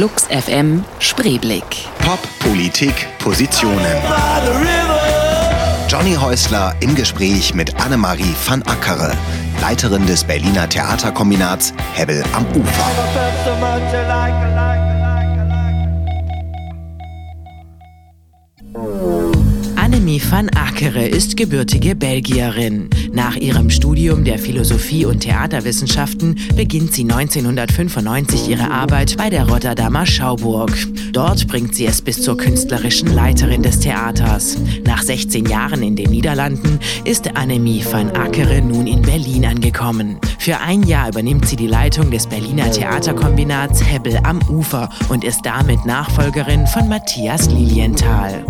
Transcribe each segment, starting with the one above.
Flux FM Spreeblick. Pop, Politik, Positionen. Johnny Häusler im Gespräch mit Annemarie van Ackere, Leiterin des Berliner Theaterkombinats Hebbel am Ufer. Annemie van Ackere ist gebürtige Belgierin. Nach ihrem Studium der Philosophie und Theaterwissenschaften beginnt sie 1995 ihre Arbeit bei der Rotterdamer Schauburg. Dort bringt sie es bis zur künstlerischen Leiterin des Theaters. Nach 16 Jahren in den Niederlanden ist Annemie van Ackere nun in Berlin angekommen. Für ein Jahr übernimmt sie die Leitung des Berliner Theaterkombinats Hebbel am Ufer und ist damit Nachfolgerin von Matthias Lilienthal.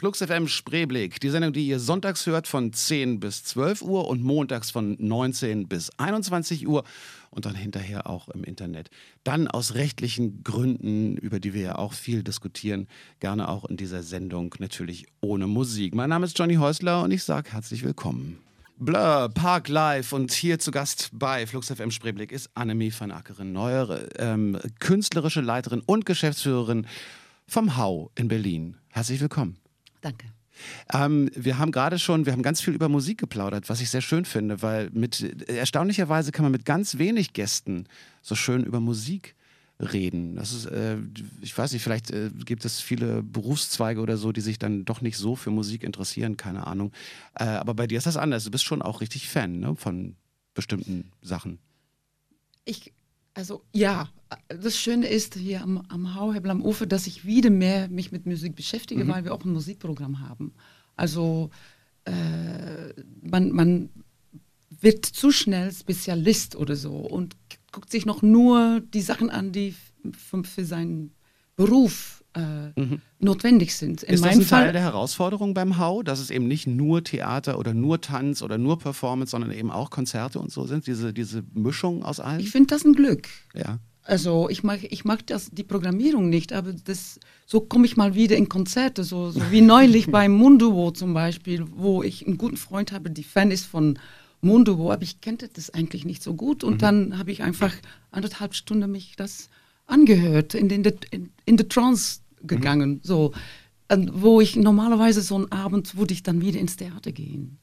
Flux FM Spreeblick, die Sendung, die ihr sonntags hört von 10 bis 12 Uhr und montags von 19 bis 21 Uhr und dann hinterher auch im Internet. Dann aus rechtlichen Gründen, über die wir ja auch viel diskutieren, gerne auch in dieser Sendung natürlich ohne Musik. Mein Name ist Johnny Häusler und ich sage herzlich willkommen. Blur, Park Live und hier zu Gast bei Flux FM Spreeblick ist Annemie van Ackeren, neuere ähm, künstlerische Leiterin und Geschäftsführerin vom Hau in Berlin. Herzlich willkommen. Danke. Ähm, wir haben gerade schon, wir haben ganz viel über Musik geplaudert, was ich sehr schön finde, weil mit erstaunlicherweise kann man mit ganz wenig Gästen so schön über Musik reden. Das ist, äh, ich weiß nicht, vielleicht äh, gibt es viele Berufszweige oder so, die sich dann doch nicht so für Musik interessieren, keine Ahnung. Äh, aber bei dir ist das anders. Du bist schon auch richtig Fan ne, von bestimmten Sachen. Ich, also ja, das Schöne ist hier am, am Hauhebel am Ufer, dass ich wieder mehr mich mit Musik beschäftige, mhm. weil wir auch ein Musikprogramm haben. Also äh, man, man wird zu schnell Spezialist oder so und guckt sich noch nur die Sachen an, die für, für seinen Beruf äh, mhm. notwendig sind. In ist das ein Fall, Teil der Herausforderung beim Hau, dass es eben nicht nur Theater oder nur Tanz oder nur Performance, sondern eben auch Konzerte und so sind, diese, diese Mischung aus allen? Ich finde das ein Glück. Ja. Also ich mag, ich mag das, die Programmierung nicht, aber das, so komme ich mal wieder in Konzerte, so, so wie neulich beim Munduo zum Beispiel, wo ich einen guten Freund habe, die Fan ist von Munduo, aber ich kannte das eigentlich nicht so gut und mhm. dann habe ich einfach anderthalb Stunden mich das angehört, in den in, in the Trance gegangen, mhm. so, wo ich normalerweise so einen Abend würde ich dann wieder ins Theater gehen,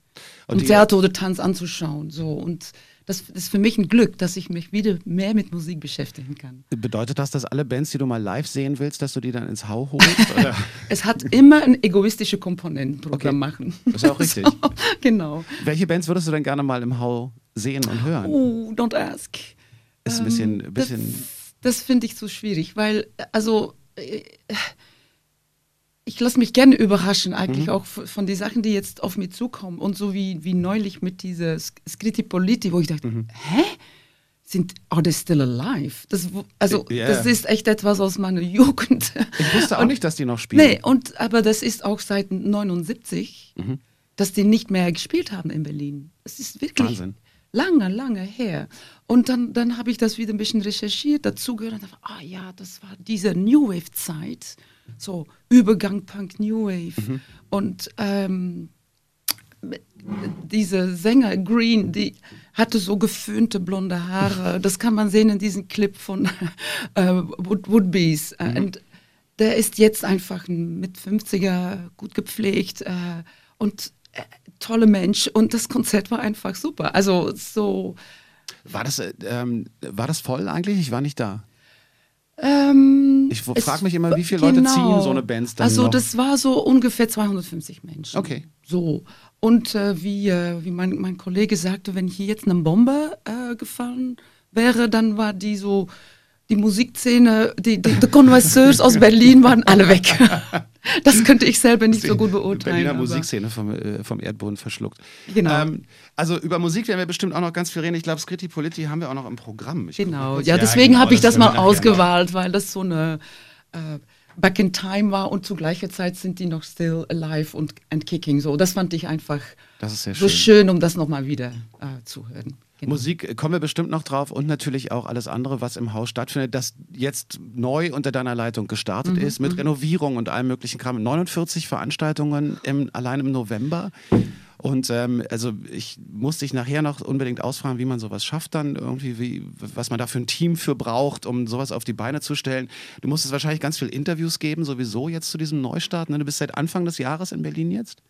und um Theater oder Tanz anzuschauen, so und das ist für mich ein Glück, dass ich mich wieder mehr mit Musik beschäftigen kann. Bedeutet das, dass alle Bands, die du mal live sehen willst, dass du die dann ins Hau holst? es hat immer eine egoistische Komponente, okay. machen. Das ist auch richtig. So, genau. Welche Bands würdest du denn gerne mal im Hau sehen und hören? Oh, don't ask. Ist ein bisschen. Ähm, bisschen das, finde ich so schwierig, weil, also. Äh, ich lasse mich gerne überraschen, eigentlich mhm. auch von den Sachen, die jetzt auf mich zukommen. Und so wie, wie neulich mit dieser Skritti Politi, wo ich dachte, mhm. hä? Sind, are they still alive? Das, also, yeah. das ist echt etwas aus meiner Jugend. Ich wusste auch und, nicht, dass die noch spielen. Nee, und, aber das ist auch seit 79, mhm. dass die nicht mehr gespielt haben in Berlin. Es ist wirklich Wahnsinn. Lange, lange her. Und dann, dann habe ich das wieder ein bisschen recherchiert, dazugehört und dachte, ah ja, das war diese New Wave-Zeit so Übergang Punk New Wave. Mhm. Und ähm, diese Sänger Green, die hatte so geföhnte blonde Haare. Das kann man sehen in diesem Clip von äh, Wood Woodbees. Mhm. Und der ist jetzt einfach ein mit 50er, gut gepflegt äh, und toller Mensch. Und das Konzert war einfach super. Also so. War das, äh, ähm, war das voll eigentlich? Ich war nicht da. Ähm, ich frage mich immer, wie viele Leute genau. ziehen so eine Band dann Also noch? das war so ungefähr 250 Menschen. Okay. So. Und äh, wie, äh, wie mein, mein Kollege sagte, wenn hier jetzt eine Bombe äh, gefallen wäre, dann war die so die Musikszene, die, die, die Connoisseurs aus Berlin waren alle weg. Das könnte ich selber nicht so gut beurteilen. Berliner Musikszene vom, äh, vom Erdboden verschluckt. Genau. Ähm, also über Musik werden wir bestimmt auch noch ganz viel reden. Ich glaube, Skritti Politi haben wir auch noch im Programm. Ich genau, ja, deswegen genau, habe ich das, das mal ausgewählt, weil das so eine äh, Back in Time war und zu gleicher Zeit sind die noch still alive und and kicking. So, das fand ich einfach so schön, schön um das nochmal wieder äh, zu hören. Genau. Musik äh, kommen wir bestimmt noch drauf und natürlich auch alles andere, was im Haus stattfindet, das jetzt neu unter deiner Leitung gestartet Mhm, ist, mit Renovierung und allem möglichen Kram. 49 Veranstaltungen im, allein im November. Und ähm, also ich muss dich nachher noch unbedingt ausfragen, wie man sowas schafft dann irgendwie, wie, was man da für ein Team für braucht, um sowas auf die Beine zu stellen. Du musstest wahrscheinlich ganz viel Interviews geben, sowieso jetzt zu diesem Neustart. Ne? Du bist seit Anfang des Jahres in Berlin jetzt?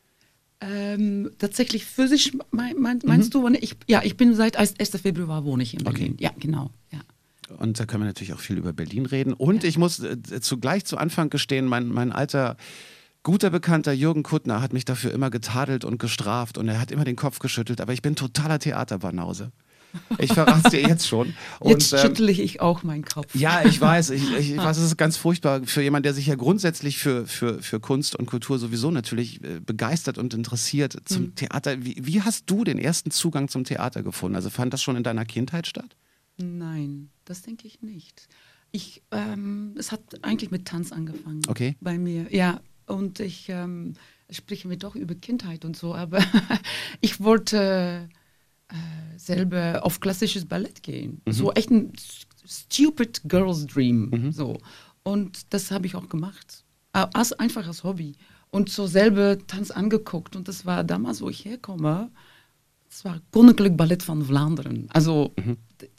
Ähm, tatsächlich physisch mein, mein, meinst du? Ich, ja, ich bin seit 1. Februar wohne ich in Berlin. Okay. Ja, genau. Ja. Und da können wir natürlich auch viel über Berlin reden. Und ich muss äh, zugleich zu Anfang gestehen, mein, mein alter guter Bekannter Jürgen Kuttner hat mich dafür immer getadelt und gestraft und er hat immer den Kopf geschüttelt, aber ich bin totaler Theaterbanause. Ich verrate dir jetzt schon. Und, Jetzt ähm, schüttle ich auch meinen Kopf. ja, ich weiß, ich, ich, ich weiß, es ist ganz furchtbar für jemanden, der sich ja grundsätzlich für, für, für Kunst und Kultur sowieso natürlich äh, begeistert und interessiert zum Theater. Wie, wie hast du den ersten Zugang zum Theater gefunden? Also fand das schon in deiner Kindheit statt? Nein, das denke ich nicht. Ich, ähm, es hat eigentlich mit Tanz angefangen. Okay. Bei mir, ja. Und ich ähm, spreche mir doch über Kindheit und so, aber ich wollte selber auf klassisches Ballett gehen. So echt ein stupid Girl's Dream. So. Und das habe ich auch gemacht. Äh, Als, einfach als Hobby. Und so selber Tanz angeguckt. Und das war damals, wo ich herkomme, es war Koninklijk Ballet van Vlaanderen. Also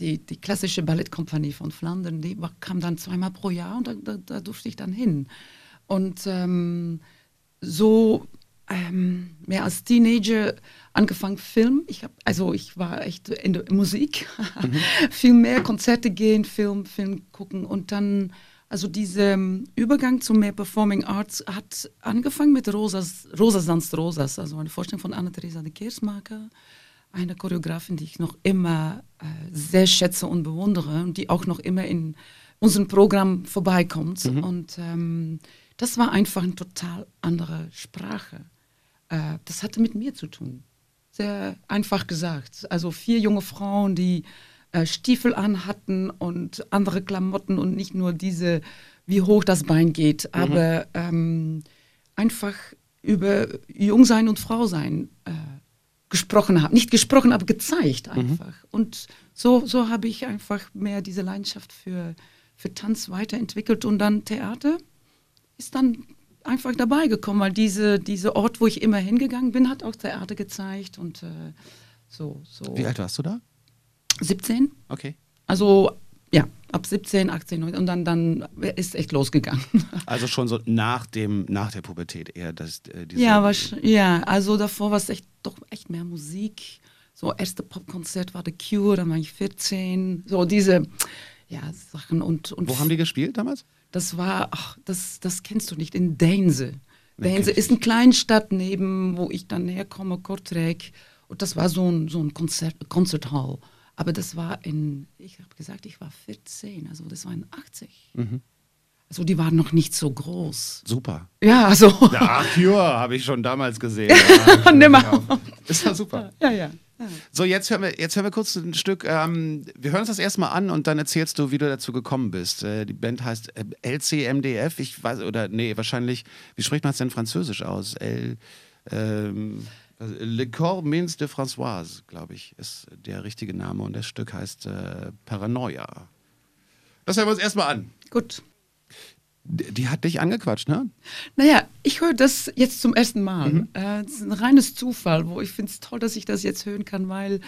die, die klassische Ballettkompanie von Flandern, die kam dann zweimal pro Jahr und da, da, da durfte ich dann hin. Und ähm, so ähm, mehr als Teenager angefangen Film. Ich hab, also ich war echt in der Musik, viel mehr Konzerte gehen, Film, Film gucken und dann also dieser ähm, Übergang zu mehr Performing Arts hat angefangen mit Rosas, Rosa Sanst Rosas, also eine Vorstellung von Anna-Theresa de Keersmaker, eine Choreografin, die ich noch immer äh, sehr schätze und bewundere und die auch noch immer in unserem Programm vorbeikommt. Und ähm, das war einfach eine total andere Sprache. Äh, das hatte mit mir zu tun. Sehr einfach gesagt. Also vier junge Frauen, die äh, Stiefel anhatten und andere Klamotten und nicht nur diese, wie hoch das Bein geht, aber ähm, einfach über Jungsein und Frausein äh, gesprochen haben. Nicht gesprochen, aber gezeigt einfach. Und so, so habe ich einfach mehr diese Leidenschaft für, für Tanz weiterentwickelt und dann Theater ist dann einfach dabei gekommen, weil diese, dieser Ort, wo ich immer hingegangen bin, hat auch Theater gezeigt und äh, so, so. Wie alt warst du da? 17? Okay. Also ja, ab 17, 18 19, und dann, dann ist echt losgegangen. Also schon so nach dem, nach der Pubertät eher das, äh, diese ja, wasch- ja, also davor war es echt doch echt mehr Musik. So erste Popkonzert war The Cure, dann war ich 14. So diese ja, Sachen und, und Wo haben die gespielt damals? Das war, ach, das, das kennst du nicht, in kenn ich ist eine Kleinstadt neben, wo ich dann herkomme, Kortrijk. Und das war so ein, so ein Konzert, Konzerthall. Aber das war in, ich habe gesagt, ich war 14, also das war in 80. Mhm. Also die waren noch nicht so groß. Super. Ja, also. Ja, Cure habe ich schon damals gesehen. Nimmer. Ist ja super. Ja, ja. So, jetzt hören wir, jetzt hören wir kurz ein Stück. Ähm, wir hören uns das erstmal an und dann erzählst du, wie du dazu gekommen bist. Äh, die Band heißt äh, LCMDF. Ich weiß, oder nee, wahrscheinlich, wie spricht man es denn französisch aus? L, ähm, Le Corps Mins de Françoise, glaube ich, ist der richtige Name. Und das Stück heißt äh, Paranoia. Das hören wir uns erstmal an. Gut. Die, die hat dich angequatscht, ne? Naja, ich höre das jetzt zum ersten Mal. Äh, Es ist ein reines Zufall, wo ich finde es toll, dass ich das jetzt hören kann, weil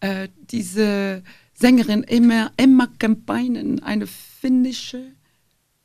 äh, diese Sängerin Emma, Emma Kempeinen, eine finnische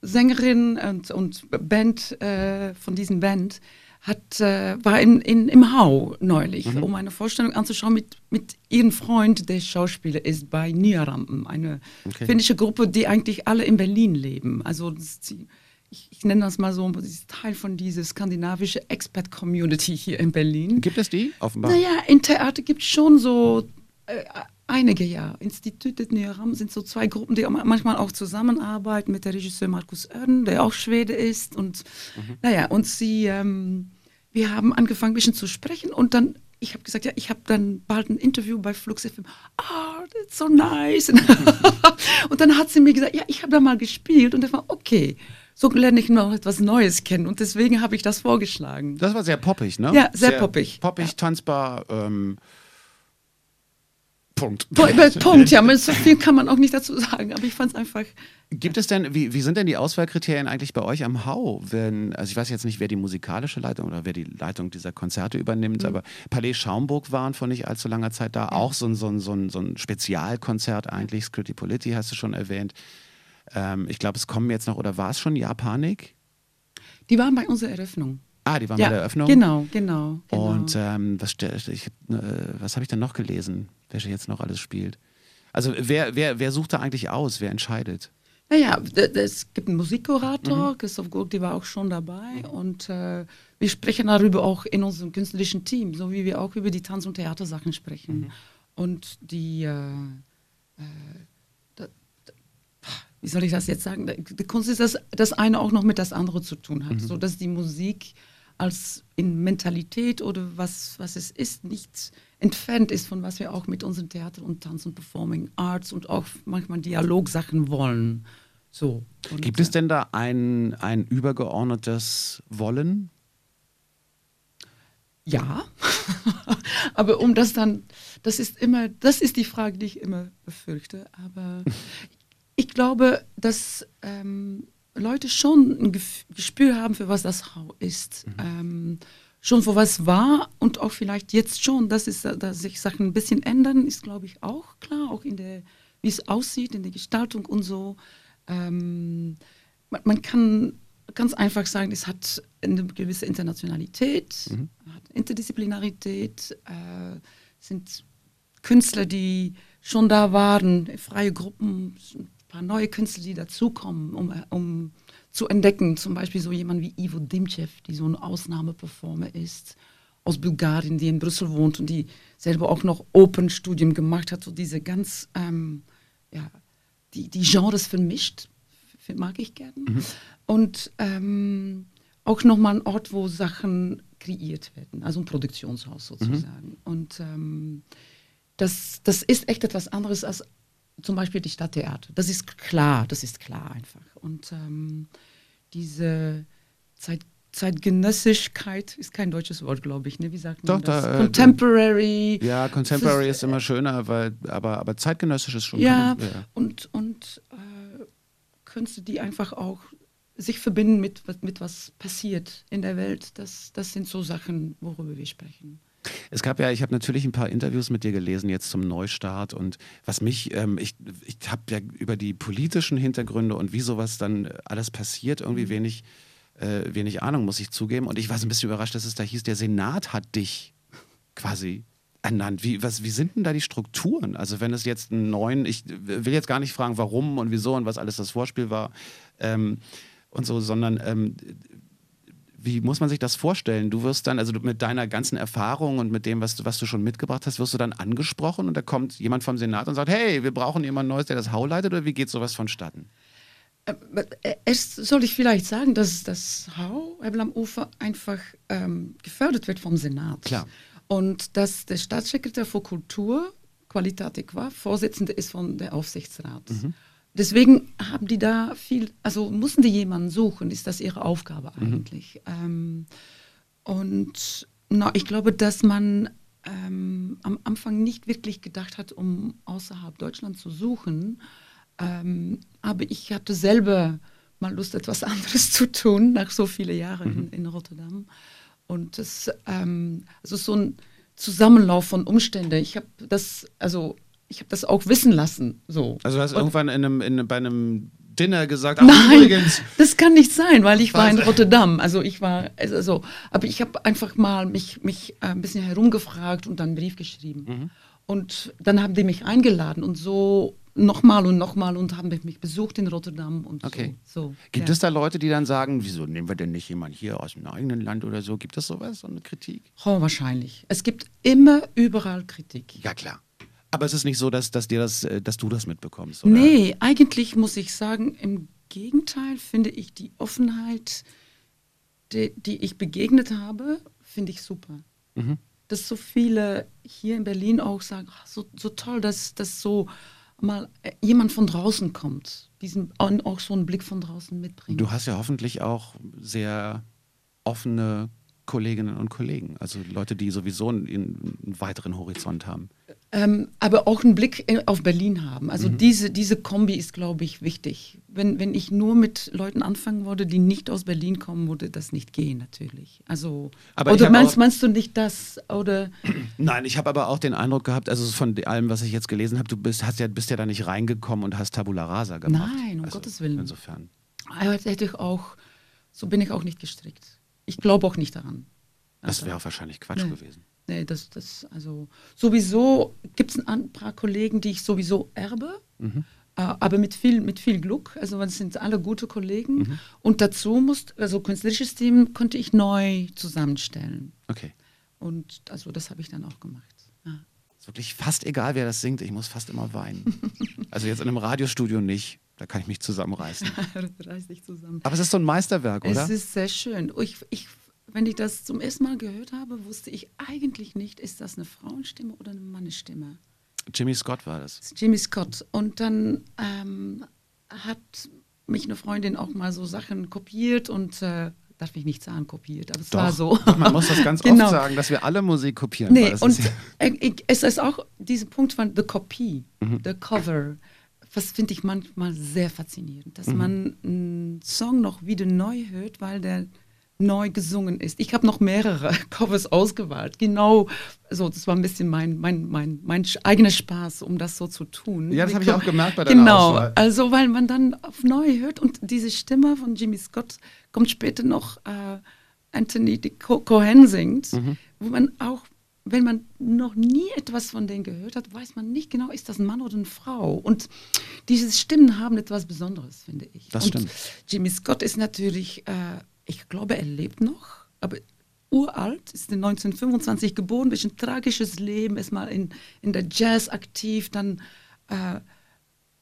Sängerin und, und Band äh, von diesem Band, hat, äh, war in, in, im Hau neulich, um eine Vorstellung anzuschauen mit, mit ihrem Freund, der Schauspieler ist bei Niarampen, eine Okay. finnische Gruppe, die eigentlich alle in Berlin leben. Also die, ich, ich nenne das mal so, ist Teil von dieser skandinavischen Expat-Community hier in Berlin. Gibt es die? Offenbar. Naja, in Theater gibt es schon so äh, einige, ja. Institut des Neoram sind so zwei Gruppen, die manchmal auch zusammenarbeiten mit der Regisseur Markus Örn, der auch Schwede ist. Und naja, und sie, ähm, wir haben angefangen, ein bisschen zu sprechen und dann, ich habe gesagt, ja, ich habe dann bald ein Interview bei Flux FM. Ah, that's so nice. und dann hat sie mir gesagt, ja, ich habe da mal gespielt und das war okay. So lerne ich noch etwas Neues kennen und deswegen habe ich das vorgeschlagen. Das war sehr poppig, ne? Ja, sehr poppig. Poppig, tanzbar. Ähm, Punkt. Punkt, ja, so viel kann man auch nicht dazu sagen, aber ich fand es einfach. Gibt es denn, wie, wie sind denn die Auswahlkriterien eigentlich bei euch am Hau? Wenn, also ich weiß jetzt nicht, wer die musikalische Leitung oder wer die Leitung dieser Konzerte übernimmt, mhm. aber Palais Schaumburg waren vor nicht allzu langer Zeit da, ja. auch so ein, so, ein, so, ein, so ein Spezialkonzert eigentlich, Scritti Politti hast du schon erwähnt. Ähm, ich glaube, es kommen jetzt noch, oder war es schon Japanik? Die waren bei unserer Eröffnung. Ah, die waren ja, bei der Eröffnung? Genau, genau. genau. Und ähm, was, ich, äh, was habe ich denn noch gelesen, wer jetzt noch alles spielt? Also wer, wer, wer sucht da eigentlich aus? Wer entscheidet? Naja, es gibt einen Musikkurator, mhm. Christoph Gurk, war auch schon dabei. Und äh, wir sprechen darüber auch in unserem künstlerischen Team, so wie wir auch über die Tanz- und Theatersachen sprechen. Mhm. Und die, äh, äh, wie soll ich das jetzt sagen? Die Kunst ist, dass das eine auch noch mit das andere zu tun hat, mhm. so dass die Musik als in Mentalität oder was, was es ist, nicht entfernt ist von was wir auch mit unserem Theater und Tanz und Performing Arts und auch manchmal Dialogsachen wollen. So. Und Gibt es denn da ein, ein übergeordnetes Wollen? Ja, aber um das dann, das ist immer, das ist die Frage, die ich immer befürchte. Aber ich glaube, dass ähm, Leute schon ein Gespür haben, für was das Hau ist. Mhm. Ähm, schon für was war und auch vielleicht jetzt schon, dass, es, dass sich Sachen ein bisschen ändern, ist, glaube ich, auch klar, auch in der, wie es aussieht, in der Gestaltung und so. Ähm, man, man, kann ganz einfach sagen, es hat eine gewisse Internationalität, mhm. hat Interdisziplinarität, äh, sind Künstler, die schon da waren, freie Gruppen, paar neue Künstler, die dazukommen, um, um zu entdecken. Zum Beispiel so jemand wie Ivo Dimchev, die so ein Ausnahmeperformer ist, aus Bulgarien, die in Brüssel wohnt und die selber auch noch Open-Studium gemacht hat, so diese ganz, ähm, ja, die, die Genres vermischt, mag ich gerne. Mhm. Und ähm, auch nochmal ein Ort, wo Sachen kreiert werden, also ein Produktionshaus sozusagen. Mhm. Und ähm, das, das ist echt etwas anderes als zum Beispiel die Stadttheater. Das ist klar, das ist klar einfach. Und ähm, diese Zeit, Zeitgenössigkeit ist kein deutsches Wort, glaube ich. Ne? Wie sagt man Doch, das? Da, äh, Contemporary. Ja, Contemporary ist immer schöner, weil, aber, aber zeitgenössisch ist schon. Ja, kann, ja. und, und äh, Künste, die einfach auch sich verbinden mit, mit was passiert in der Welt, das, das sind so Sachen, worüber wir sprechen. Es gab ja, ich habe natürlich ein paar Interviews mit dir gelesen jetzt zum Neustart und was mich, ähm, ich, ich habe ja über die politischen Hintergründe und wie sowas dann alles passiert, irgendwie mhm. wenig, äh, wenig Ahnung, muss ich zugeben. Und ich war so ein bisschen überrascht, dass es da hieß, der Senat hat dich quasi ernannt. Wie, was, wie sind denn da die Strukturen? Also wenn es jetzt einen neuen, ich will jetzt gar nicht fragen, warum und wieso und was alles das Vorspiel war ähm, und so, sondern ähm, wie muss man sich das vorstellen? Du wirst dann, also mit deiner ganzen Erfahrung und mit dem, was du, was du schon mitgebracht hast, wirst du dann angesprochen und da kommt jemand vom Senat und sagt, hey, wir brauchen jemand Neues, der das Hau leitet oder wie geht sowas vonstatten? Äh, äh, es soll ich vielleicht sagen, dass das Hau, am Ufer, einfach ähm, gefördert wird vom Senat. Klar. Und dass der Staatssekretär für Kultur, Qualitatik war, Vorsitzender ist von der Aufsichtsrat. Mhm. Deswegen haben die da viel, also mussten die jemanden suchen, ist das ihre Aufgabe mhm. eigentlich. Mhm. Ähm, und na, ich glaube, dass man ähm, am Anfang nicht wirklich gedacht hat, um außerhalb Deutschlands zu suchen. Ähm, aber ich hatte selber mal Lust, etwas anderes zu tun, nach so vielen Jahren mhm. in, in, Rotterdam. Und das, ähm, also so ein Zusammenlauf von Umständen. Ich habe das, also ich habe das auch wissen lassen. So. Also du hast Und irgendwann in einem, in, bei einem Dinner gesagt, ach, Nein, übrigens. das kann nicht sein, weil ich war in Rotterdam. Also ich war, also so, aber ich habe einfach mal mich, mich äh, ein bisschen herumgefragt und dann einen Brief geschrieben. Mhm. Und dann haben die mich eingeladen und so nochmal und nochmal und haben mich besucht in Rotterdam und okay. so. so Gibt ja. es da Leute, die dann sagen, wieso nehmen wir denn nicht jemanden hier aus dem eigenen Land oder so? Gibt es sowas, so eine Kritik? Oh, wahrscheinlich. Es gibt immer überall Kritik. Ja, klar. Aber es ist nicht so, dass, dass, dir das, äh, dass du das mitbekommst, oder? Nee, eigentlich muss ich sagen, im Gegenteil finde ich die Offenheit, die, die ich begegnet habe, finde ich super. Mhm. Dass so viele hier in Berlin auch sagen, ach, so, so toll, dass, dass so mal äh, jemand von draußen kommt, diesen auch so einen Blick von draußen mitbringt. Du hast ja hoffentlich auch sehr offene Kolleginnen und Kollegen, also Leute, die sowieso einen, einen weiteren Horizont haben. Ähm, aber auch einen Blick auf Berlin haben. Also Mhm. diese, diese Kombi ist, glaube ich, wichtig. Wenn, wenn ich nur mit Leuten anfangen würde, die nicht aus Berlin kommen, würde das nicht gehen, natürlich. Also, Aber oder meinst, meinst du nicht das? Oder Nein, ich habe aber auch den Eindruck gehabt, also von allem, was ich jetzt gelesen habe, du bist, hast ja, bist ja da nicht reingekommen und hast Tabula Rasa gemacht. Nein, um also Gottes Willen. Insofern. aber das hätte ich auch, so bin ich auch nicht gestrickt. Ich glaube auch nicht daran. Das Also- wäre auch wahrscheinlich Quatsch Nee. gewesen. Nee, das, das, also sowieso gibt es ein paar Kollegen, die ich sowieso erbe, Mhm. äh, aber mit viel, mit viel Glück. Also es sind alle gute Kollegen. Mhm. Und dazu muss, also künstlerisches Team konnte ich neu zusammenstellen. Okay. Und also das habe ich dann auch gemacht. Ja. Ist wirklich fast egal, wer das singt. Ich muss fast immer weinen. also jetzt in einem Radiostudio nicht. Da kann ich mich zusammenreißen. Reiß dich zusammen. Aber es ist so ein Meisterwerk, oder? Es ist sehr schön. Ich, ich, wenn ich das zum ersten Mal gehört habe, wusste ich eigentlich nicht, ist das eine Frauenstimme oder eine Mannesstimme. Jimmy Scott war das. Jimmy Scott. Und dann ähm, hat mich eine Freundin auch mal so Sachen kopiert und äh, darf ich nicht sagen kopiert, aber es war so. Doch, man muss das ganz Genau. oft sagen, dass wir alle Musik kopieren. Nee, und ist ich, es ist auch dieser Punkt von the Kopie, Mhm. the cover. Das finde ich manchmal sehr faszinierend, dass Mhm. man einen Song noch wieder neu hört, weil der neu gesungen ist. Ich habe noch mehrere Covers ausgewählt. Genau, so das war ein bisschen mein, mein, mein, mein eigener Spaß, um das so zu tun. Ja, das habe ich auch gemerkt bei deiner Genau, Auswahl. also weil man dann auf neu hört und diese Stimme von Jimmy Scott kommt später noch äh, Anthony Co Cohen singt, Mhm. wo man auch, wenn man noch nie etwas von denen gehört hat, weiß man nicht genau, ist das ein Mann oder eine Frau. Und diese Stimmen haben etwas Besonderes, finde ich. Das und stimmt. Jimmy Scott ist natürlich, äh, ich glaube, er lebt noch, aber uralt, ist in 1925 geboren, bisschen tragisches Leben, ist mal in, in der Jazz aktiv, dann äh,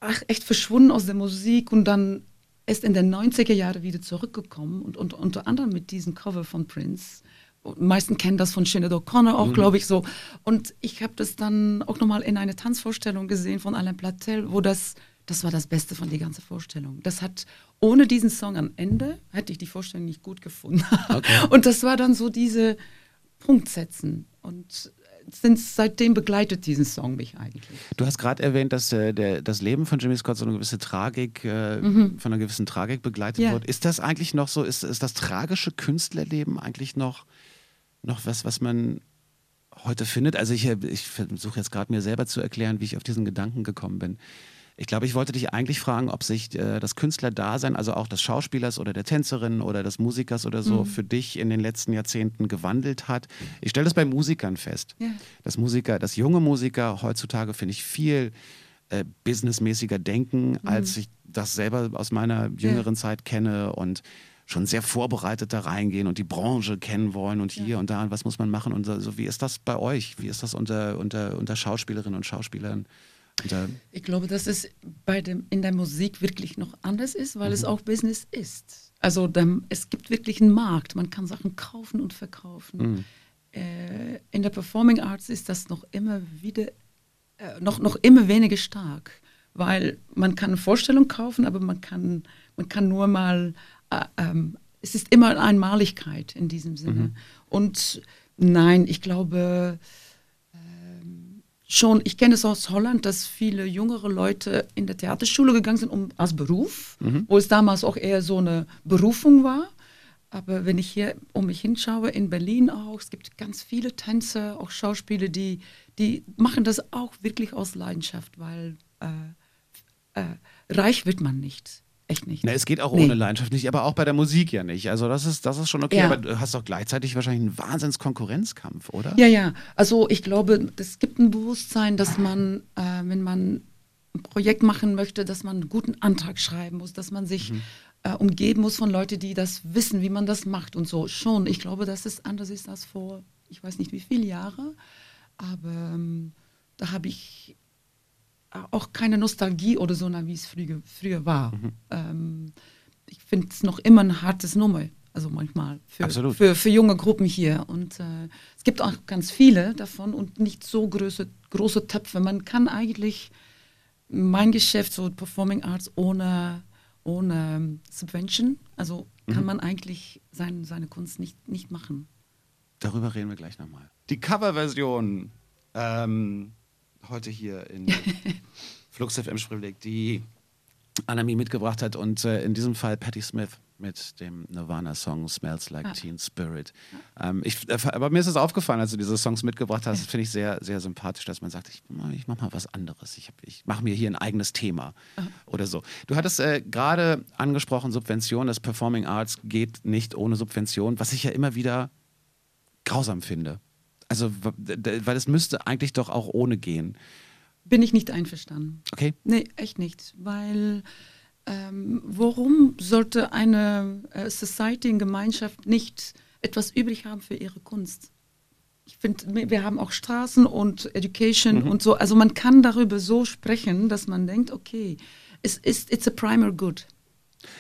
ach, echt verschwunden aus der Musik und dann ist in den 90er Jahren wieder zurückgekommen und, und unter anderem mit diesem Cover von Prince. Und meisten kennen das von Sinead O'Connor auch, glaube ich, so. Und ich habe das dann auch nochmal in einer Tanzvorstellung gesehen von Alain Platel, wo das, das war das Beste von der ganzen Vorstellung. Das hat, ohne diesen Song am Ende, hätte ich die Vorstellung nicht gut gefunden. Und das war dann so diese Punktsetzen. Und sind seitdem begleitet diesen Song mich eigentlich. Du hast gerade erwähnt, dass äh, der, das Leben von Jimmy Scott so eine gewisse Tragik, äh, von einer gewissen Tragik begleitet Mhm. Ja. wird. Ist das eigentlich noch so, ist, ist das tragische Künstlerleben eigentlich noch, noch was, was man heute findet? Also ich, äh, ich versuche jetzt gerade mir selber zu erklären, wie ich auf diesen Gedanken gekommen bin. Ich glaube, ich wollte dich eigentlich fragen, ob sich äh, das Künstlerdasein, also auch des Schauspielers oder der Tänzerin oder des Musikers oder so, für dich in den letzten Jahrzehnten gewandelt hat. Ich stelle das bei Musikern fest. Ja. Dass Musiker, dass junge Musiker heutzutage, finde ich, viel äh, businessmäßiger denken, als ich das selber aus meiner jüngeren Zeit kenne und schon sehr vorbereitet da reingehen und die Branche kennen wollen und hier und da und was muss man machen und so. Also, wie ist das bei euch? Wie ist das unter, unter, unter Schauspielerinnen und Schauspielern? Ich glaube, dass es bei dem, in der Musik wirklich noch anders ist, weil es Mhm. auch Business ist. Also dem, es gibt wirklich einen Markt, man kann Sachen kaufen und verkaufen. Mhm. Äh, in der Performing Arts ist das noch immer wieder, äh, noch, noch immer weniger stark, weil man kann eine Vorstellung kaufen, aber man kann, man kann nur mal, äh, ähm, es ist immer eine Einmaligkeit in diesem Sinne. Und nein, ich glaube, schon, ich kenne es aus Holland, dass viele jüngere Leute in der Theaterschule gegangen sind um, als Beruf, wo es damals auch eher so eine Berufung war. Aber wenn ich hier um mich hinschaue, in Berlin auch, es gibt ganz viele Tänzer, auch Schauspieler, die, die machen das auch wirklich aus Leidenschaft, weil äh, äh, reich wird man nicht. Echt nicht. na, es geht auch Nee. ohne Leidenschaft nicht, aber auch bei der Musik ja nicht. Also das ist, das ist schon okay, Ja. aber du hast doch gleichzeitig wahrscheinlich einen Wahnsinns-Konkurrenzkampf, oder? Ja, ja. Also ich glaube, es gibt ein Bewusstsein, dass man, äh, wenn man ein Projekt machen möchte, dass man einen guten Antrag schreiben muss, dass man sich äh, umgeben muss von Leuten, die das wissen, wie man das macht und so. Schon. Ich glaube, dass es anders ist als vor, ich weiß nicht wie viele Jahre, aber ähm, da habe ich auch keine Nostalgie oder so, wie es früher, früher war. Ähm, ich finde es noch immer ein hartes Nummer, also manchmal für, für, für junge Gruppen hier. Und äh, es gibt auch ganz viele davon und nicht so große, große Töpfe. Man kann eigentlich mein Geschäft, so Performing Arts, ohne, ohne Subvention, also kann man eigentlich sein, seine Kunst nicht, nicht machen. Darüber reden wir gleich nochmal. Die Coverversion ähm, heute hier in Flux FM Sprivileg, die Anami mitgebracht hat und äh, in diesem Fall Patti Smith mit dem Nirvana-Song Smells Like ah. Teen Spirit. Ähm, ich, äh, aber mir ist es aufgefallen, als du diese Songs mitgebracht hast, finde ich sehr, sehr sympathisch, dass man sagt, ich, ich mache mal was anderes. Ich, ich mache mir hier ein eigenes Thema Aha. oder so. Du hattest äh, gerade angesprochen, Subvention, das Performing Arts geht nicht ohne Subvention, was ich ja immer wieder grausam finde. Also, weil es müsste eigentlich doch auch ohne gehen. Bin ich nicht einverstanden. Okay. Nee, echt nicht. Weil ähm, warum sollte eine äh, Society, eine Gemeinschaft nicht etwas übrig haben für ihre Kunst? Ich finde, wir haben auch Straßen und Education mhm. und so. Also man kann darüber so sprechen, dass man denkt, okay, es ist it's a primer good.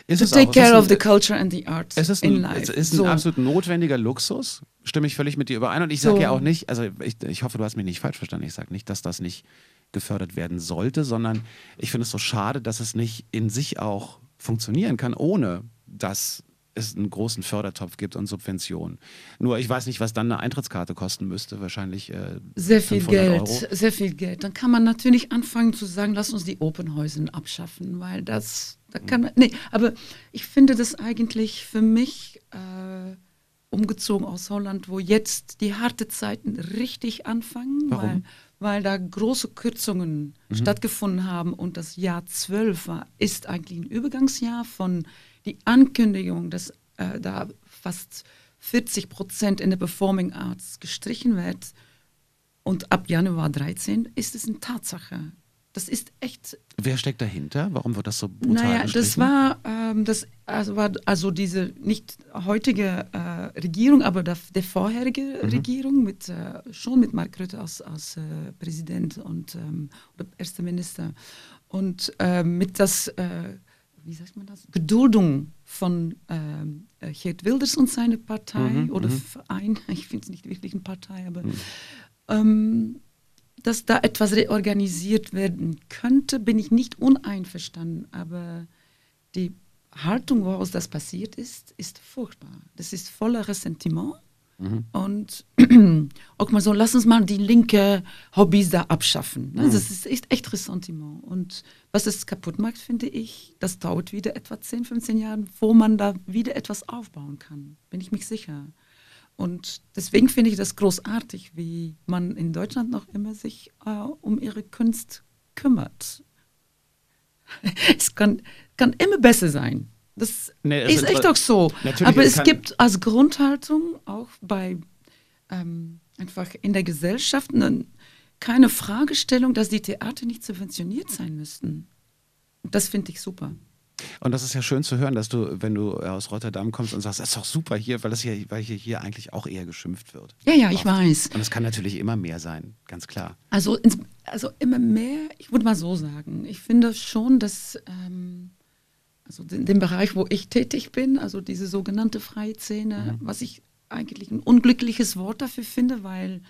Ist to take care ein, of the culture and the arts es ist in life. Es ist ein so. absolut notwendiger Luxus. Stimme ich völlig mit dir überein. Und ich sage so. ja auch nicht, also ich, ich hoffe, du hast mich nicht falsch verstanden. Ich sage nicht, dass das nicht gefördert werden sollte, sondern ich finde es so schade, dass es nicht in sich auch funktionieren kann, ohne dass es einen großen Fördertopf gibt und Subventionen. Nur ich weiß nicht, was dann eine Eintrittskarte kosten müsste. Wahrscheinlich äh, sehr viel Geld, Euro. sehr viel Geld. Dann kann man natürlich anfangen zu sagen, lass uns die Open abschaffen, weil das, da kann man, nee, aber ich finde das eigentlich für mich äh, umgezogen aus Holland, wo jetzt die harte Zeiten richtig anfangen, Warum? weil weil da große Kürzungen mhm. stattgefunden haben und das Jahr 12 war, ist eigentlich ein Übergangsjahr von die Ankündigung, dass äh, da fast 40 Prozent in der Performing Arts gestrichen wird und ab Januar 13 ist es eine Tatsache. Das ist echt. Wer steckt dahinter? Warum wird das so brutal Naja, das war, ähm, das also war also diese nicht heutige äh, Regierung, aber der, der vorherige mhm. Regierung mit äh, schon mit Mark Rutte als, als äh, Präsident und ähm, oder erster Minister und äh, mit das äh, wie sagt man das Geduldung von ähm, äh, Geert Wilders und seine Partei mhm, oder mhm. Verein. Ich finde es nicht wirklich eine Partei, aber mhm. ähm, dass da etwas reorganisiert werden könnte, bin ich nicht uneinverstanden. Aber die Haltung, woraus das passiert ist, ist furchtbar. Das ist voller Ressentiment. Mhm. Und auch mal so, lass uns mal die linke Hobbys da abschaffen. Ne? Mhm. Das ist echt, echt Ressentiment. Und was es kaputt macht, finde ich, das dauert wieder etwa 10, 15 Jahre, wo man da wieder etwas aufbauen kann. Bin ich mich sicher. Und deswegen finde ich das großartig, wie man in Deutschland noch immer sich äh, um ihre Kunst kümmert. es kann, kann immer besser sein. Das nee, ist echt doch so. Aber es gibt als Grundhaltung auch bei ähm, einfach in der Gesellschaft eine, keine Fragestellung, dass die Theater nicht subventioniert sein müssten. Das finde ich super. Und das ist ja schön zu hören, dass du, wenn du aus Rotterdam kommst und sagst, das ist doch super hier, weil das hier, weil hier, hier eigentlich auch eher geschimpft wird. Ja, ja, ich weiß. Und es kann natürlich immer mehr sein, ganz klar. Also, also immer mehr, ich würde mal so sagen, ich finde schon, dass ähm, also in dem Bereich, wo ich tätig bin, also diese sogenannte freie Szene, mhm. was ich eigentlich ein unglückliches Wort dafür finde, weil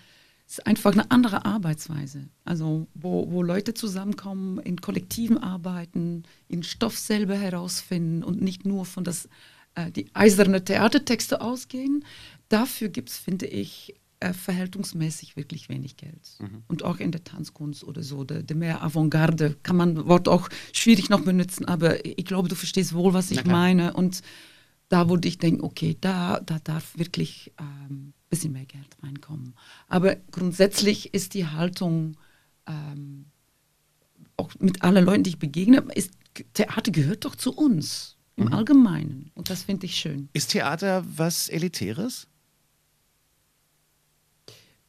es ist einfach eine andere Arbeitsweise. Also wo, wo Leute zusammenkommen, in Kollektiven arbeiten, ihren Stoff selber herausfinden und nicht nur von das, äh, die eiserne Theatertexte ausgehen. Dafür gibt es, finde ich, äh, verhältnismäßig wirklich wenig Geld. Mhm. Und auch in der Tanzkunst oder so, der, der mehr Avantgarde kann man Wort auch schwierig noch benutzen, aber ich glaube, du verstehst wohl, was ich meine. Und da würde ich denken, okay, da, da darf wirklich ähm, bisschen mehr Geld reinkommen. Aber grundsätzlich ist die Haltung, ähm, auch mit allen Leuten, die ich begegne, ist, Theater gehört doch zu uns im mhm. Allgemeinen. Und das finde ich schön. Ist Theater was Elitäres?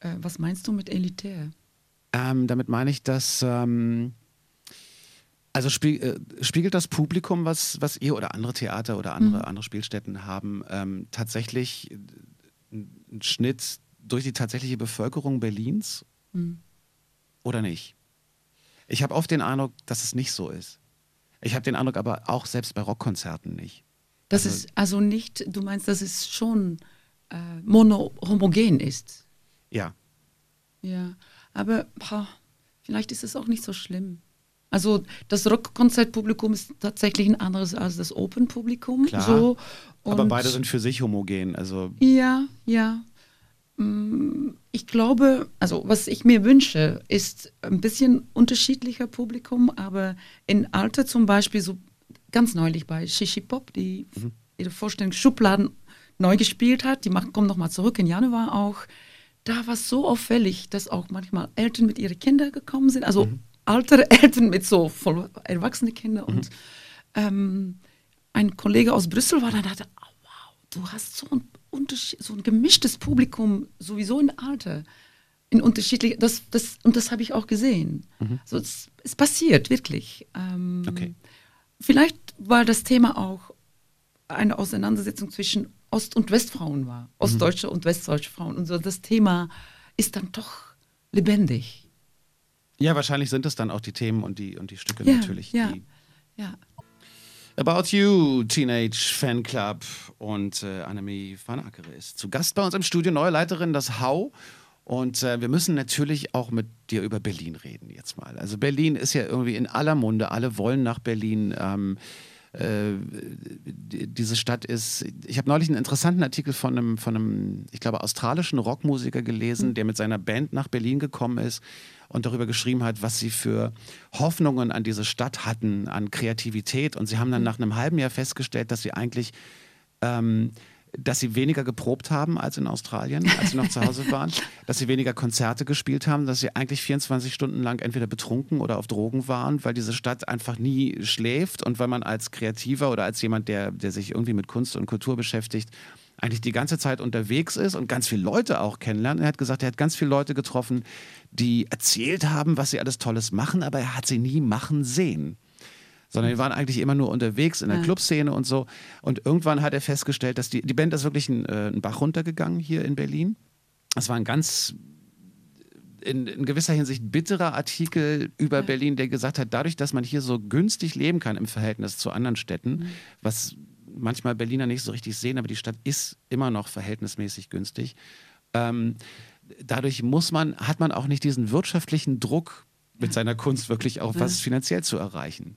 Äh, was meinst du mit elitär? Ähm, damit meine ich, dass. Ähm, also äh, spiegelt das Publikum, was, was ihr oder andere Theater oder andere, mhm. andere Spielstätten haben, ähm, tatsächlich ein Schnitt durch die tatsächliche Bevölkerung Berlins mhm. oder nicht? Ich habe oft den Eindruck, dass es nicht so ist. Ich habe den Eindruck aber auch selbst bei Rockkonzerten nicht. Das also, ist also nicht, du meinst, dass es schon äh, mono-homogen ist? Ja. Ja, aber boah, vielleicht ist es auch nicht so schlimm. Also das Rockkonzertpublikum ist tatsächlich ein anderes als das Open-Publikum. So. aber beide sind für sich homogen. Also ja, ja. Mm, ich glaube, also was ich mir wünsche, ist ein bisschen unterschiedlicher Publikum, aber in Alter zum Beispiel so ganz neulich bei Shishi Pop, die mhm. ihre Vorstellung Schubladen neu gespielt hat, die macht, kommt nochmal zurück im Januar auch. Da war es so auffällig, dass auch manchmal Eltern mit ihren Kindern gekommen sind, also mhm. Ältere Eltern mit so voll erwachsene Kindern mhm. und ähm, ein Kollege aus Brüssel war dann, dachte, oh, wow, du hast so ein so ein gemischtes Publikum, sowieso in Alter. In unterschiedlich, das, das, und das habe ich auch gesehen. Mhm. Also es, es, passiert wirklich. Ähm, okay. Vielleicht, weil das Thema auch eine Auseinandersetzung zwischen Ost- und Westfrauen war. Mhm. Ostdeutsche mhm. und westdeutsche Frauen. Und so das Thema ist dann doch lebendig. Ja, wahrscheinlich sind es dann auch die Themen und die, und die Stücke ja, natürlich. Ja, ja. About You Teenage Fanclub und äh, Annemie van Ackere ist zu Gast bei uns im Studio, neue Leiterin, das Hau. Und äh, wir müssen natürlich auch mit dir über Berlin reden jetzt mal. Also Berlin ist ja irgendwie in aller Munde, alle wollen nach Berlin. Ähm, äh, diese Stadt ist. Ich habe neulich einen interessanten Artikel von einem, von einem, ich glaube, australischen Rockmusiker gelesen, hm. der mit seiner Band nach Berlin gekommen ist und darüber geschrieben hat, was sie für Hoffnungen an diese Stadt hatten, an Kreativität. Und sie haben dann hm. nach einem halben Jahr festgestellt, dass sie eigentlich ähm, dass sie weniger geprobt haben als in Australien, als sie noch zu Hause waren, dass sie weniger Konzerte gespielt haben, dass sie eigentlich 24 Stunden lang entweder betrunken oder auf Drogen waren, weil diese Stadt einfach nie schläft und weil man als Kreativer oder als jemand, der, der sich irgendwie mit Kunst und Kultur beschäftigt, eigentlich die ganze Zeit unterwegs ist und ganz viele Leute auch kennenlernt. Er hat gesagt, er hat ganz viele Leute getroffen, die erzählt haben, was sie alles Tolles machen, aber er hat sie nie machen sehen sondern wir waren eigentlich immer nur unterwegs in der ja. Clubszene und so. Und irgendwann hat er festgestellt, dass die, die Band ist wirklich einen, äh, einen Bach runtergegangen hier in Berlin. Es war ein ganz in, in, gewisser Hinsicht bitterer Artikel über ja. Berlin, der gesagt hat, dadurch, dass man hier so günstig leben kann im Verhältnis zu anderen Städten, mhm. was manchmal Berliner nicht so richtig sehen, aber die Stadt ist immer noch verhältnismäßig günstig. Ähm, dadurch muss man, hat man auch nicht diesen wirtschaftlichen Druck mit seiner Kunst wirklich auch was finanziell zu erreichen.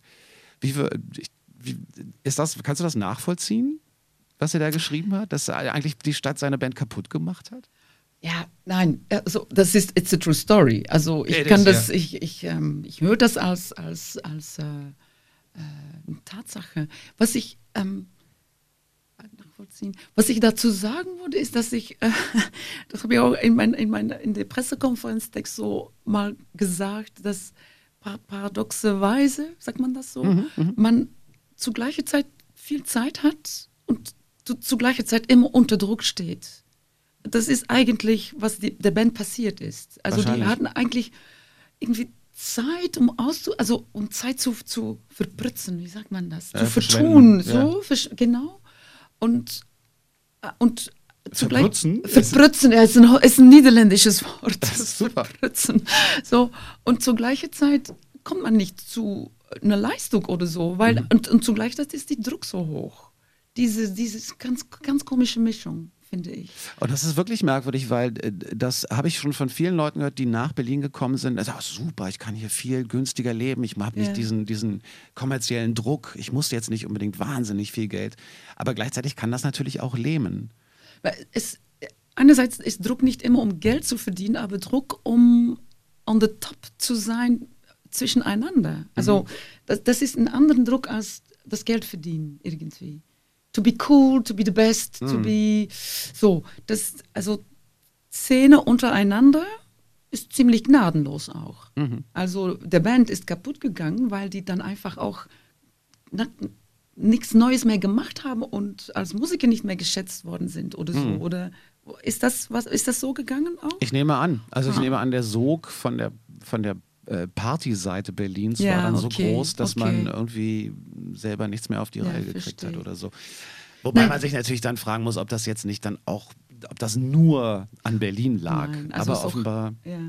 Wie, wie, ist das, kannst du das nachvollziehen, was er da geschrieben hat, dass eigentlich die Stadt seine Band kaputt gemacht hat? Ja, nein, also das ist it's a true story. Also ich It kann is, das, ja. ich, ich, ähm, ich höre das als, als, als äh, äh, Tatsache. Was ich ähm, nachvollziehen. Was ich dazu sagen würde, ist, dass ich, äh, das habe ich auch in, mein, in, mein, in der Pressekonferenz so mal gesagt, dass paradoxerweise, sagt man das so, mhm, mhm, man zu gleicher Zeit viel Zeit hat und zu, zu gleicher Zeit immer unter Druck steht. Das ist eigentlich, was die, der Band passiert ist. Also die hatten eigentlich irgendwie Zeit, um auszu, also um Zeit zu, zu verpritzen, wie sagt man das? Zu vertun, so, ja. genau. Und, äh, und Verbrützen? Verbrützen, ja, ist ein, ist ein niederländisches Wort. Das ist super. Verbrützen. So, und zur gleichen Zeit kommt man nicht zu einer Leistung oder so, weil, mhm. und, und zugleich ist die Druck so hoch. Diese, diese ganz, ganz komische Mischung finde ich. Und das ist wirklich merkwürdig, weil äh, das habe ich schon von vielen Leuten gehört, die nach Berlin gekommen sind. Also, super, ich kann hier viel günstiger leben. Ich habe nicht ja. diesen, diesen kommerziellen Druck. Ich muss jetzt nicht unbedingt wahnsinnig viel Geld. Aber gleichzeitig kann das natürlich auch lähmen. Weil es, einerseits ist Druck nicht immer, um Geld zu verdienen, aber Druck, um on the top zu sein zwischeneinander. Also mhm. das, das, ist ein anderer Druck als das Geld verdienen irgendwie. To be cool, to be the best, mhm. to be so. Das, also Szene untereinander ist ziemlich gnadenlos auch. Mhm. Also der Band ist kaputt gegangen, weil die dann einfach auch nichts Neues mehr gemacht haben und als Musiker nicht mehr geschätzt worden sind oder so. Mhm. Oder ist das, was, ist das so gegangen auch? Ich nehme an. Also ah. ich nehme an, der Sog von der, von der äh, Partyseite Berlins ja, war dann okay, so groß, dass okay. man irgendwie selber nichts mehr auf die ja, Reihe gekriegt verstehe. hat oder so. Wobei Nein. man sich natürlich dann fragen muss, ob das jetzt nicht dann auch, ob das nur an Berlin lag. Also Aber offenbar. Auch, ja.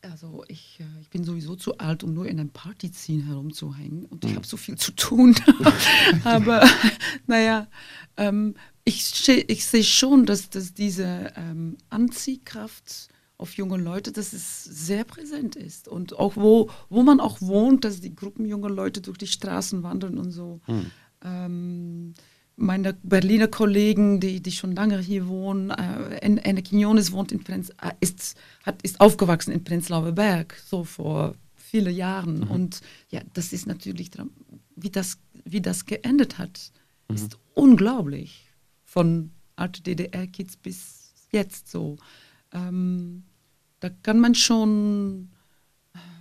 Also ich, äh, ich bin sowieso zu alt, um nur in einem Partyziehen herumzuhängen und ich hm. habe so viel zu tun. Aber naja, ähm, ich, ich sehe schon, dass, dass diese ähm, Anziehkraft auf junge Leute, dass es sehr präsent ist. Und auch wo, wo man auch wohnt, dass die Gruppen junger Leute durch die Straßen wandern und so. Hm. Ähm, meine Berliner Kollegen, die, die schon lange hier wohnen, äh, Enne Quinones wohnt in Prenz, äh, ist, hat, ist aufgewachsen in Prenzlauer Berg, so vor vielen Jahren. Mhm. Und ja, das ist natürlich, wie das, wie das geendet hat, mhm. ist unglaublich. Von alte DDR-Kids bis jetzt so. Ähm, da kann man schon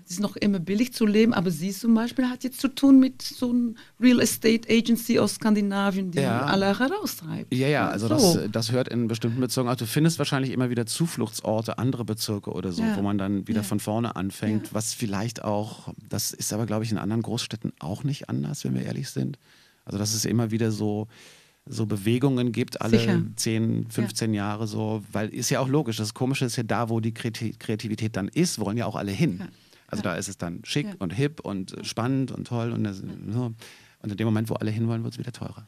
es ist noch immer billig zu leben, aber sie zum Beispiel hat jetzt zu tun mit so einer Real Estate Agency aus Skandinavien, die ja. alle heraustreibt. Ja, ja, also so. das, das hört in bestimmten Bezirken auch. Du findest wahrscheinlich immer wieder Zufluchtsorte, andere Bezirke oder so, ja. wo man dann wieder ja. von vorne anfängt, was vielleicht auch, das ist aber, glaube ich, in anderen Großstädten auch nicht anders, wenn wir ehrlich sind. Also, dass es immer wieder so so Bewegungen gibt, alle Sicher. 10, 15 ja. Jahre so, weil ist ja auch logisch. Das Komische ist ja da, wo die Kreativität dann ist, wollen ja auch alle hin. Ja. Also ja. da ist es dann schick ja. und hip und spannend und toll und, das, so. und in dem Moment, wo alle hinwollen, wird es wieder teurer.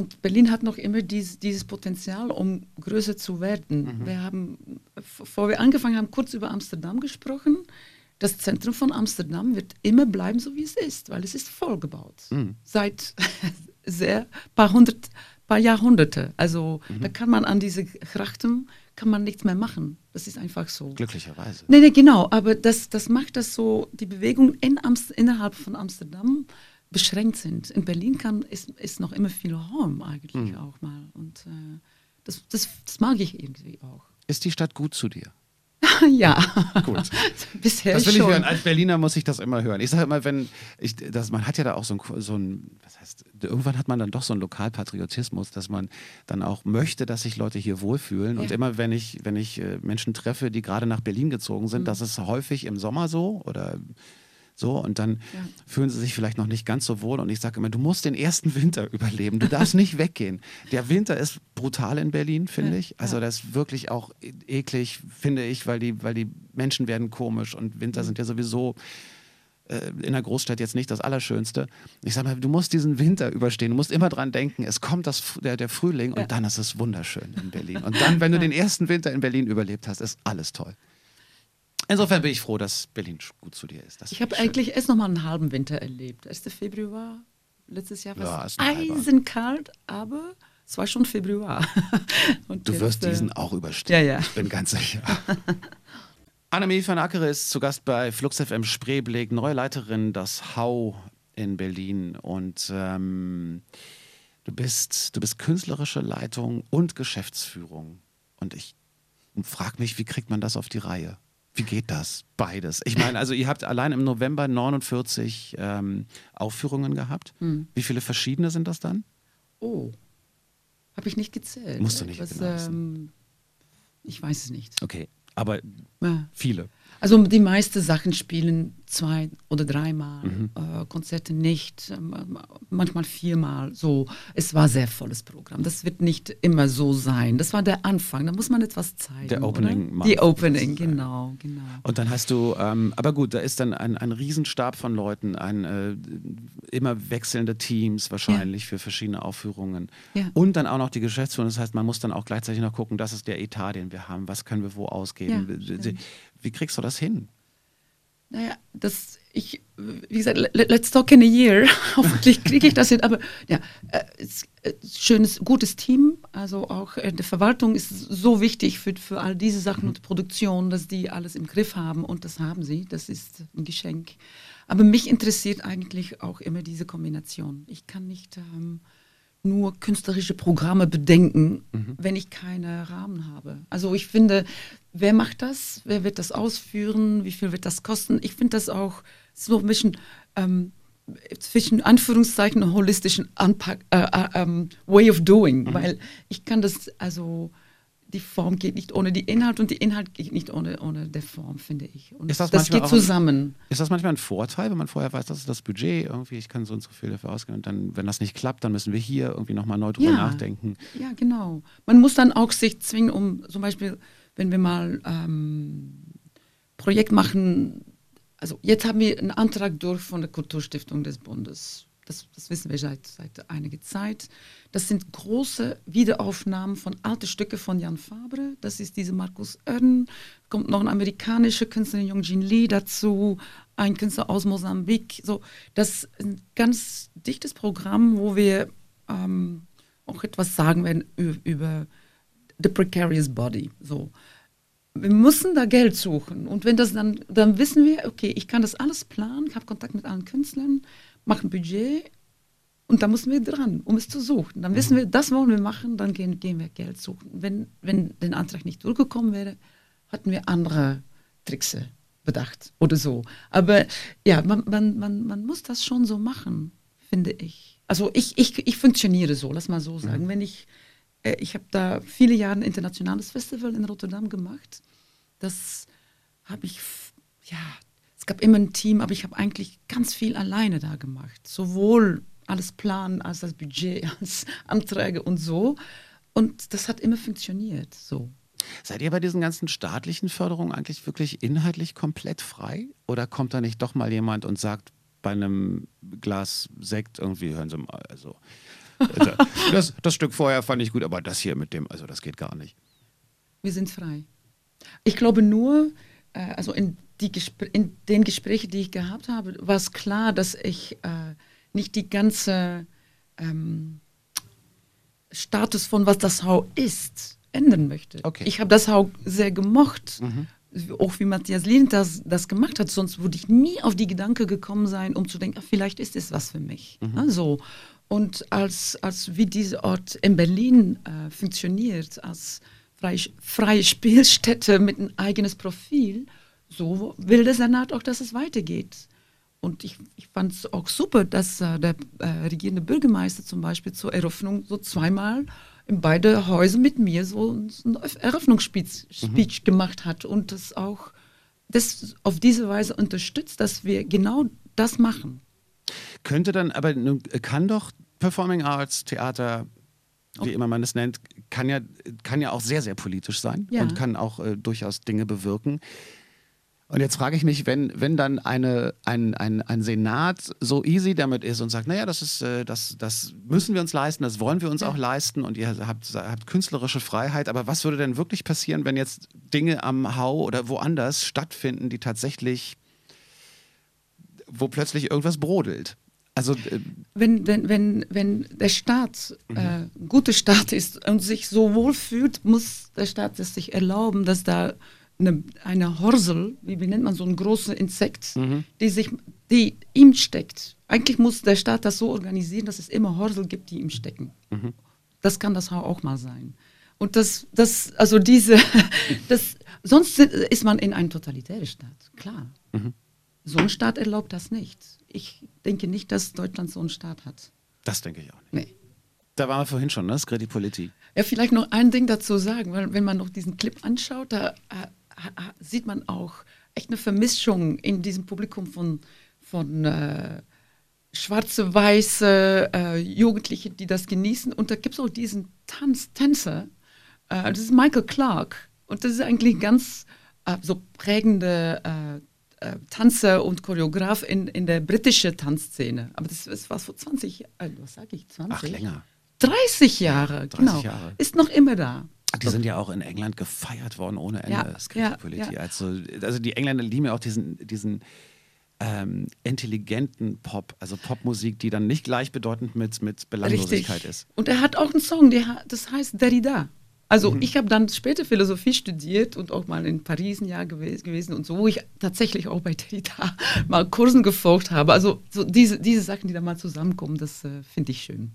Und Berlin hat noch immer dies, dieses Potenzial, um größer zu werden. Mhm. Wir haben, bevor wir angefangen haben, kurz über Amsterdam gesprochen. Das Zentrum von Amsterdam wird immer bleiben, so wie es ist, weil es ist vollgebaut. Mhm. Seit sehr paar hundert, paar Jahrhunderte. Also mhm. da kann man an diese Grachten kann man nichts mehr machen. Das ist einfach so. Glücklicherweise. Nee, nee, genau. Aber das, das macht das so, die Bewegungen in Amst innerhalb von Amsterdam beschränkt sind. In Berlin kann, ist, ist noch immer viel Raum eigentlich mhm. auch mal. Und äh, das, das, das mag ich irgendwie auch. Ist die Stadt gut zu dir? ja. Gut. Bisher das will schon. ich hören. Als Berliner muss ich das immer hören. Ich sage immer, wenn ich, das, man hat ja da auch so ein, so ein, was heißt, irgendwann hat man dann doch so einen Lokalpatriotismus, dass man dann auch möchte, dass sich Leute hier wohlfühlen. Ja. Und immer, wenn ich, wenn ich äh, Menschen treffe, die gerade nach Berlin gezogen sind, mhm. das ist häufig im Sommer so oder so, und dann ja. fühlen sie sich vielleicht noch nicht ganz so wohl. Und ich sage immer, du musst den ersten Winter überleben. Du darfst nicht weggehen. Der Winter ist brutal in Berlin, finde ja. ich. Also das ist wirklich auch eklig, finde ich, weil die, weil die Menschen werden komisch und Winter mhm. sind ja sowieso äh, in der Großstadt jetzt nicht das Allerschönste. Ich sage mal, du musst diesen Winter überstehen. Du musst immer dran denken, es kommt das, der, der Frühling und ja. dann ist es wunderschön in Berlin. Und dann, wenn du den ersten Winter in Berlin überlebt hast, ist alles toll. Insofern bin ich froh, dass Berlin gut zu dir ist. Das ich habe eigentlich erst noch mal einen halben Winter erlebt. 1. Februar letztes Jahr war es eisenkalt, aber es war schon Februar. du jetzt, wirst diesen äh, auch überstehen. Ja, ja. Ich bin ganz sicher. Annemie van Ackere ist zu Gast bei Flux FM Spreeblick, neue Leiterin das Hau in Berlin. Und ähm, du, bist, du bist künstlerische Leitung und Geschäftsführung. Und ich frage mich, wie kriegt man das auf die Reihe? Wie geht das? Beides. Ich meine, also ihr habt allein im November 49 ähm, Aufführungen gehabt. Hm. Wie viele verschiedene sind das dann? Oh, habe ich nicht gezählt. Musst du nicht Was, genau ähm, Ich weiß es nicht. Okay, aber ja. viele. Also die meisten Sachen spielen zwei oder dreimal, mhm. äh, Konzerte nicht, äh, manchmal viermal. So, es war sehr volles Programm. Das wird nicht immer so sein. Das war der Anfang. Da muss man etwas zeigen. Der Opening. Die Opening, genau, genau. Und dann hast du, ähm, aber gut, da ist dann ein, ein Riesenstab von Leuten, ein äh, immer wechselnde Teams wahrscheinlich ja. für verschiedene Aufführungen. Ja. Und dann auch noch die Geschäftsführung. Das heißt, man muss dann auch gleichzeitig noch gucken, das ist der Etat, den wir haben. Was können wir wo ausgeben? Ja, wie kriegst du das hin? Naja, das, ich, wie gesagt, let's talk in a year. Hoffentlich kriege ich das hin. Aber ja, äh, äh, schönes, gutes Team. Also auch äh, die Verwaltung ist so wichtig für, für all diese Sachen mhm. und Produktion, dass die alles im Griff haben. Und das haben sie. Das ist ein Geschenk. Aber mich interessiert eigentlich auch immer diese Kombination. Ich kann nicht ähm, nur künstlerische Programme bedenken, mhm. wenn ich keine Rahmen habe. Also ich finde, wer macht das? Wer wird das ausführen? Wie viel wird das kosten? Ich finde das auch so ein bisschen ähm, zwischen Anführungszeichen holistischen Anpack, äh, äh, ähm, Way of Doing, mhm. weil ich kann das also die Form geht nicht ohne die Inhalt und die Inhalt geht nicht ohne, ohne der Form, finde ich. Und ist das, das geht zusammen. Ein, ist das manchmal ein Vorteil, wenn man vorher weiß, das ist das Budget, irgendwie, ich kann so und so viel dafür ausgeben und dann, wenn das nicht klappt, dann müssen wir hier irgendwie nochmal neu drüber ja, nachdenken. Ja, genau. Man muss dann auch sich zwingen, um zum Beispiel, wenn wir mal ähm, Projekt machen, also jetzt haben wir einen Antrag durch von der Kulturstiftung des Bundes das, das wissen wir seit, seit einiger Zeit. Das sind große Wiederaufnahmen von alten Stücken von Jan Fabre. Das ist diese Markus Oerden. Kommt noch ein amerikanischer Künstler, Yongjin Lee, dazu. Ein Künstler aus Mosambik. So, das ist ein ganz dichtes Programm, wo wir ähm, auch etwas sagen werden über, the precarious body. So. Wir müssen da Geld suchen. Und wenn das dann, dann wissen wir, okay, ich kann das alles planen, ich habe Kontakt mit allen Künstlern, mache ein Budget und da müssen wir dran, um es zu suchen. Dann wissen wir, das wollen wir machen, dann gehen, gehen wir Geld suchen. Wenn, wenn der Antrag nicht durchgekommen wäre, hatten wir andere Tricks bedacht oder so. Aber ja, man, man, man, man muss das schon so machen, finde ich. Also ich, ich, ich funktioniere so, lass mal so sagen. Mhm. Wenn ich, äh, ich habe da viele Jahre ein internationales Festival in Rotterdam gemacht. Das habe ich, ja, es gab immer ein Team, aber ich habe eigentlich ganz viel alleine da gemacht. Sowohl alles planen, als das Budget, als Anträge und so. Und das hat immer funktioniert, so. Seid ihr bei diesen ganzen staatlichen Förderungen eigentlich wirklich inhaltlich komplett frei? Oder kommt da nicht doch mal jemand und sagt bei einem Glas Sekt irgendwie, hören Sie mal, also, also das, das Stück vorher fand ich gut, aber das hier mit dem, also das geht gar nicht. Wir sind frei. Ich glaube nur, äh, also in, die in den Gesprächen, die ich gehabt habe, war es klar, dass ich äh, nicht die ganze ähm, Status von was das Hau ist, ändern möchte. Okay. Ich habe das auch sehr gemocht. Mhm. Auch wie Matthias Lehn das, das gemacht hat, sonst würde ich nie auf die Gedanke gekommen sein, um zu denken, ach, vielleicht ist es was für mich. Mhm. Also, und als, als wie dieser Ort in Berlin äh, funktioniert, als freie, Spielstätte mit einem eigenes Profil, so will der Senat auch, dass es weitergeht. Und ich, ich fand es auch super, dass äh, der äh, regierende Bürgermeister zum Beispiel zur Eröffnung so zweimal in beide Häuser mit mir so ein Eröffnungsspeech mhm. gemacht hat und das auch das auf diese Weise unterstützt, dass wir genau das machen. Könnte dann, aber kann doch Performing Arts, Theater, wie immer man es nennt, kann ja, kann ja auch sehr, sehr politisch sein ja. und kann auch äh, durchaus Dinge bewirken. Und jetzt frage ich mich, wenn, wenn dann eine, ein, ein, ein Senat so easy damit ist und sagt, naja, das ist, äh, das, das müssen wir uns leisten, das wollen wir uns auch leisten und ihr habt, habt künstlerische Freiheit, aber was würde denn wirklich passieren, wenn jetzt Dinge am Hau oder woanders stattfinden, die tatsächlich, wo plötzlich irgendwas brodelt? Also, äh wenn, wenn, wenn, wenn der Staat mhm. äh, guter Staat ist und sich so wohl fühlt, muss der Staat es sich erlauben, dass da eine, eine Horsel, wie, wie nennt man so ein großes Insekt, mhm. die sich, die ihm steckt. Eigentlich muss der Staat das so organisieren, dass es immer Horsel gibt, die ihm stecken. Mhm. Das kann das auch mal sein. Und das, das, also diese, das, sonst ist man in einem totalitären Staat, klar. Mhm. So ein Staat erlaubt das nicht. Ich denke nicht, dass Deutschland so einen Staat hat. Das denke ich auch nicht. Nee. Da waren wir vorhin schon, ne? Das Kredipolitik. Ja, vielleicht noch ein Ding dazu sagen, weil wenn man noch diesen Clip anschaut, da äh, sieht man auch echt eine Vermischung in diesem Publikum von, von äh, schwarze, weiße äh, Jugendliche, die das genießen. Und da gibt es auch diesen Tanz, Tänzer, äh, das ist Michael Clark. Und das ist eigentlich ganz äh, so prägende äh, äh, Tanzer und Choreograf in, in der britischen Tanzszene. Aber das, das war vor 20, was sage ich, 20? Ach, länger. 30 Jahre, 30 genau. Jahre. Ist noch immer da. Die sind ja auch in England gefeiert worden ohne Ende. Ja, ja, ja. Also, also die Engländer lieben ja auch diesen, diesen ähm, intelligenten Pop, also Popmusik, die dann nicht gleichbedeutend mit, mit Belanglosigkeit Richtig. ist. Und er hat auch einen Song, der, das heißt Derrida. Also mhm. ich habe dann später Philosophie studiert und auch mal in Paris ein Jahr gew gewesen und so, wo ich tatsächlich auch bei Derrida mal Kursen gefolgt habe. Also so diese, diese Sachen, die da mal zusammenkommen, das äh, finde ich schön.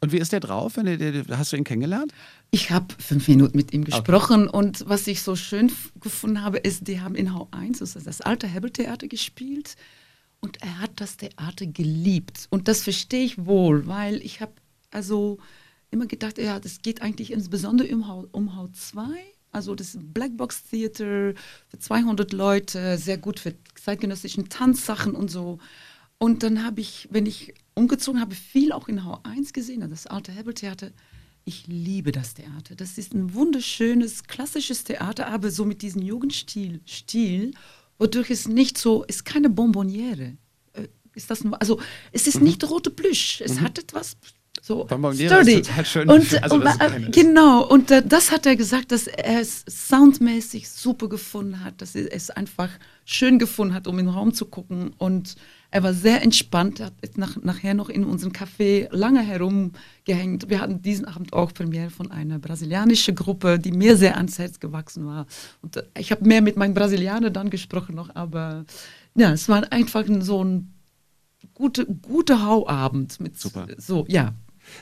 Und wie ist der drauf? hast du ihn kennengelernt? Ich habe fünf Minuten mit ihm gesprochen okay. und was ich so schön gefunden habe, ist, die haben in H1, das ist das alte Hebel-Theater gespielt und er hat das Theater geliebt. Und das verstehe ich wohl, weil ich habe also immer gedacht, ja, das geht eigentlich insbesondere um, um H2. Also das Blackbox Theater für 200 Leute, sehr gut für zeitgenössischen Tanzsachen und so. Und dann habe ich, wenn ich umgezogen habe, viel auch in H1 gesehen, das alte Hebel-Theater. Ich liebe das Theater. Das ist ein wunderschönes, klassisches Theater, aber so mit diesem Jugendstil, Stil, wodurch es nicht so, ist keine Bonbonniere. Äh, ist das, also es ist mhm. nicht rote Plüsch, es mhm. hat etwas so sturdy. Schön. Und, also, und äh, genau, und äh, das hat er gesagt, dass er es soundmäßig super gefunden hat, dass er es einfach schön gefunden hat, um in den Raum zu gucken und er war sehr entspannt, hat nach, nachher noch in unserem Café lange herumgehängt. Wir hatten diesen Abend auch Premiere von einer brasilianischen Gruppe, die mir sehr ans Herz gewachsen war. Und äh, ich habe mehr mit meinen Brasilianern dann gesprochen noch, aber ja, es war einfach so ein gute, gute Hauabend mit Super. so, ja.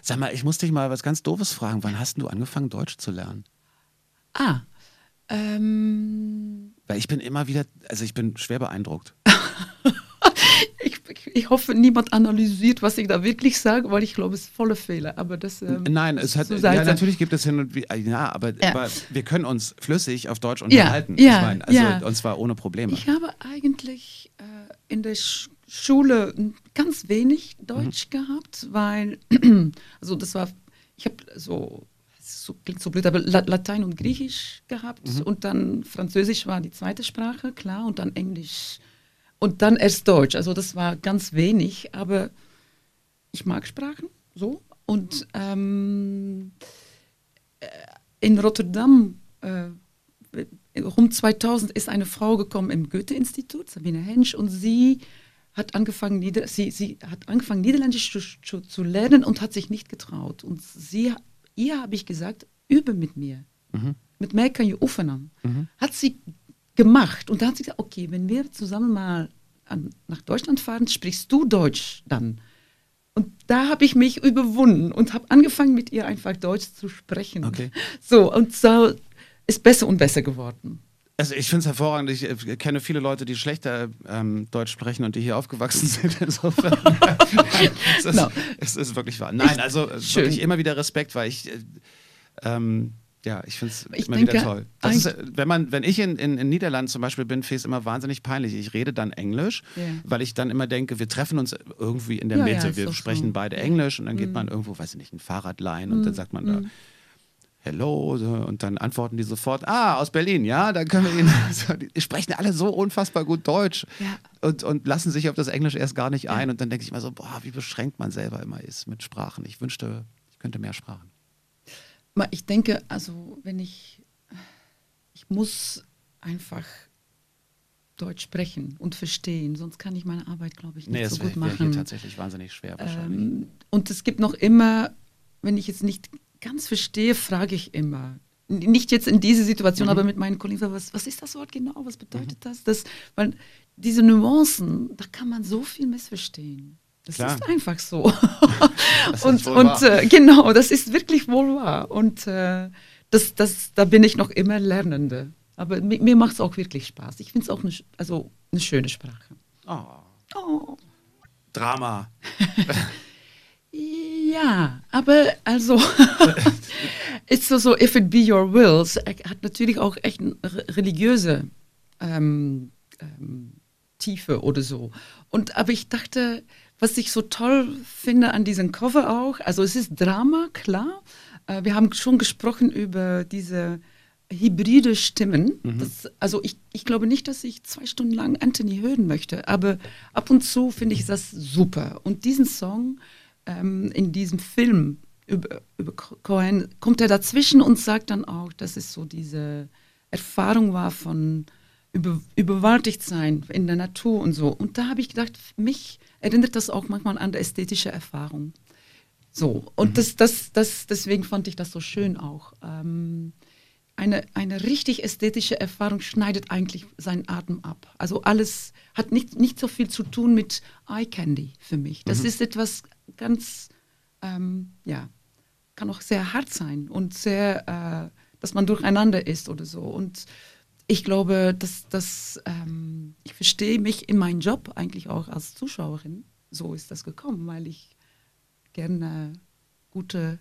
Sag mal, ich muss dich mal was ganz Doofes fragen. Wann hast du angefangen, Deutsch zu lernen? Ah, ähm, Weil ich bin immer wieder, also ich bin schwer beeindruckt. ich, ich hoffe, niemand analysiert, was ich da wirklich sage, weil ich glaube, es ist voller Fehler. Aber das ähm, Nein, es hat, ja, natürlich gibt es hin und wieder, ja, aber, Ja. aber wir können uns flüssig auf Deutsch Ja, unterhalten. ja, ich meine, also, ja. und zwar ohne Probleme. Ich habe eigentlich äh, in der Sch Schule ganz wenig Deutsch gehabt, weil, also das war, ich habe so, so klingt so blöd, aber La Latein und Griechisch gehabt und dann Französisch war die zweite Sprache, klar, und dann Englisch und dann erst Deutsch. Also das war ganz wenig, aber ich mag Sprachen so und ähm, äh, in Rotterdam äh, um 2000 ist eine Frau gekommen im Goethe-Institut, Sabine Hensch, und sie hat angefangen, Nieder sie, sie hat angefangen Niederländisch zu, zu, zu lernen und hat sich nicht getraut. Und sie, ihr habe ich gesagt, übe mit mir. Mit mir kann je oefenen. Hat sie gemacht. Und da hat sie gesagt, okay, wenn wir zusammen mal an, nach Deutschland fahren, sprichst du Deutsch dann. Und da habe ich mich überwunden und habe angefangen, mit ihr einfach Deutsch zu sprechen. Okay. So, und so ist besser und besser geworden. Also ich finde es hervorragend. Ich äh, kenne viele Leute, die schlechter ähm, Deutsch sprechen und die hier aufgewachsen sind. Insofern. es, ist, No. es ist wirklich wahr. Nein, also äh, Schön. wirklich immer wieder Respekt, weil ich, äh, ähm, ja, ich finde es Ich immer wieder denke, toll. Das ist, äh, wenn, man, wenn ich in, in, in Niederlanden zum Beispiel bin, finde ich es immer wahnsinnig peinlich. Ich rede dann Englisch, Ja. weil ich dann immer denke, wir treffen uns irgendwie in der Ja, ja, Mitte. ist wir sprechen so. Mhm. beide Englisch und dann geht man irgendwo, weiß ich nicht, ein Fahrrad leihen und dann sagt man da, Hello, und dann antworten die sofort, ah, aus Berlin, ja, dann können wir Ihnen, so, die sprechen alle so unfassbar gut Deutsch Ja. und, und lassen sich auf das Englisch erst gar nicht ein. Und dann denke ich mal so, boah, wie beschränkt man selber immer ist mit Sprachen. Ich wünschte, ich könnte mehr Sprachen. Ich denke, also wenn ich, ich muss einfach Deutsch sprechen und verstehen, sonst kann ich meine Arbeit, glaube ich, nicht Nee, so das gut wäre wär hier machen. tatsächlich wahnsinnig schwer wahrscheinlich. Ähm, und es gibt noch immer, wenn ich jetzt nicht ganz verstehe, frage ich immer. Nicht jetzt in dieser Mhm. Situation, aber mit meinen Kollegen, was, was ist das Wort genau? Was bedeutet das? das? Weil diese Nuancen, da kann man so viel missverstehen. Das Klar. ist einfach so. ist und und äh, genau, das ist wirklich wohl wahr. Und äh, das, das, da bin ich noch immer Lernende. Aber mi- mir macht es auch wirklich Spaß. Ich finde es auch eine, also eine schöne Sprache. Oh, Oh. Drama. Ja, aber also ist so so, if it be your wills, er hat natürlich auch echt eine re- religiöse ähm, ähm, Tiefe oder so. Und aber ich dachte, was ich so toll finde an diesem Cover auch, also es ist Drama, klar. Äh, wir haben schon gesprochen über diese hybride Stimmen. Das, also ich, ich glaube nicht, dass ich zwei Stunden lang Anthony hören möchte, aber ab und zu finde ich das super. Und diesen Song ähm, in diesem Film über, über Cohen kommt er dazwischen und sagt dann auch, dass es so diese Erfahrung war von über, überwältigt sein in der Natur und so. Und da habe ich gedacht, mich erinnert das auch manchmal an ästhetische Erfahrung. So, und das, das, das, deswegen fand ich das so schön auch. Ähm, eine, eine richtig ästhetische Erfahrung schneidet eigentlich seinen Atem ab. Also alles hat nicht, nicht so viel zu tun mit Eye Candy für mich. Das ist etwas ganz, ähm, ja, kann auch sehr hart sein und sehr, äh, dass man durcheinander ist oder so. Und ich glaube, dass, dass ähm, ich verstehe mich in meinem Job eigentlich auch als Zuschauerin. So ist das gekommen, weil ich gerne gute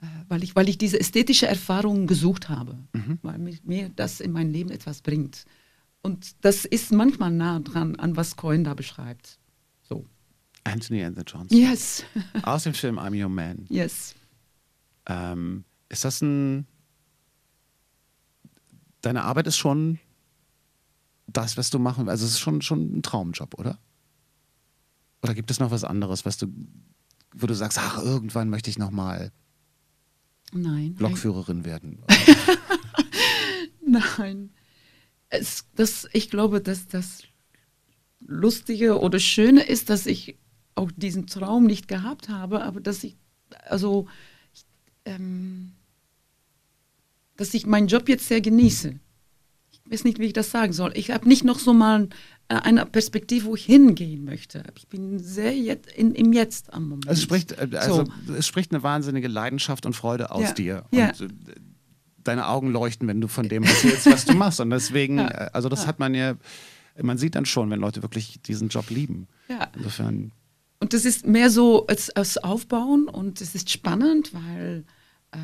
äh, weil ich, weil ich diese ästhetische Erfahrung gesucht habe, weil mir, mir das in mein Leben etwas bringt. Und das ist manchmal nah dran an was Cohen da beschreibt. Anthony and the Johnsons. Yes, Aus dem Film I'm Your Man. yes. Ähm, ist das ein. Deine Arbeit ist schon das, was du machen Also, es ist schon, schon ein Traumjob, oder? Oder gibt es noch was anderes, was du, wo du sagst, ach, irgendwann möchte ich nochmal Nein. Lokführerin werden? Nein. Es, das, ich glaube, dass das Lustige oder Schöne ist, dass ich auch diesen Traum nicht gehabt habe, aber dass ich, also, ich, ähm, dass ich meinen Job jetzt sehr genieße. Ich weiß nicht, wie ich das sagen soll. Ich habe nicht noch so mal äh, eine Perspektive, wo ich hingehen möchte. Ich bin sehr jetzt, in, im Jetzt am Moment. Es spricht, äh, also, so. es spricht eine wahnsinnige Leidenschaft und Freude aus ja. dir. Und, äh, deine Augen leuchten, wenn du von dem erzählst, was du machst. Und deswegen, Ja. also das hat man ja, man sieht dann schon, wenn Leute wirklich diesen Job lieben. Insofern, Und das ist mehr so als, als Aufbauen und es ist spannend, weil, äh,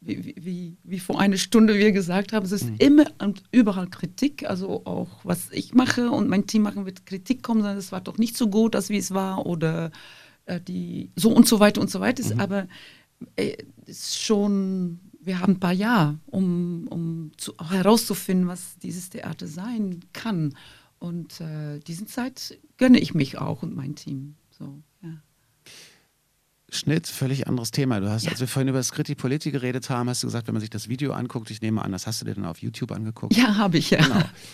wie, wie- wie, vor einer Stunde wir gesagt haben, es ist immer und überall Kritik, also auch was ich mache und mein Team machen wird Kritik kommen, sagen, es war doch nicht so gut, als wie es war oder äh, die so und so weiter und so weiter. Ist, Aber äh, ist schon, wir haben ein paar Jahre, um, um zu, auch herauszufinden, was dieses Theater sein kann. Und äh, diesen Zeit gönne ich mich auch und mein Team. So, ja. Schnitt, völlig anderes Thema. Du hast, Ja. als wir vorhin über Scritti Politti geredet haben, hast du gesagt, wenn man sich das Video anguckt, ich nehme an, das hast du dir dann auf YouTube angeguckt. Ja, habe ich ja.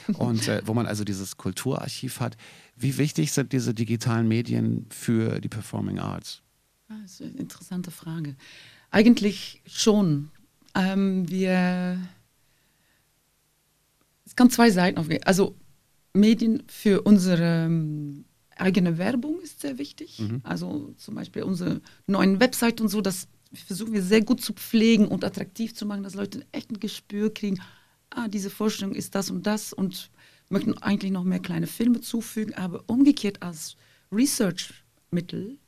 Genau. Und äh, wo man also dieses Kulturarchiv hat. Wie wichtig sind diese digitalen Medien für die Performing Arts? Ah, Das ist eine interessante Frage. Eigentlich schon. Ähm, wir. Es kann zwei Seiten auf. Also Medien für unsere ähm, eigene Werbung ist sehr wichtig. Also zum Beispiel unsere neuen Website und so, das versuchen wir sehr gut zu pflegen und attraktiv zu machen, dass Leute echt ein Gespür kriegen. Ah, diese Vorstellung ist das und das und möchten eigentlich noch mehr kleine Filme zufügen, aber umgekehrt als Research-Mittel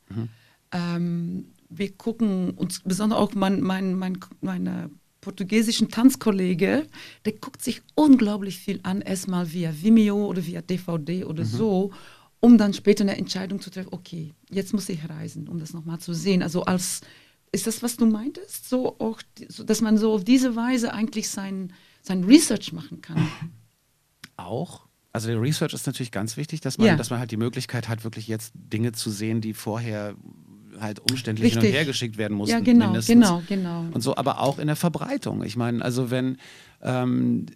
ähm, wir gucken uns, besonders auch mein, mein, mein, meine portugiesischen Tanzkollege, der guckt sich unglaublich viel an, erstmal via Vimeo oder via DVD oder so, um dann später eine Entscheidung zu treffen, okay, jetzt muss ich reisen, um das nochmal zu sehen. Also als, ist das, was du meintest? So auch, dass man so auf diese Weise eigentlich sein, sein Research machen kann. Auch. Also der Research ist natürlich ganz wichtig, dass man, Ja. dass man halt die Möglichkeit hat, wirklich jetzt Dinge zu sehen, die vorher halt umständlich hin und her geschickt werden mussten. Ja, genau, mindestens. genau, genau. Und so, aber auch in der Verbreitung. Ich meine, also wenn ähm,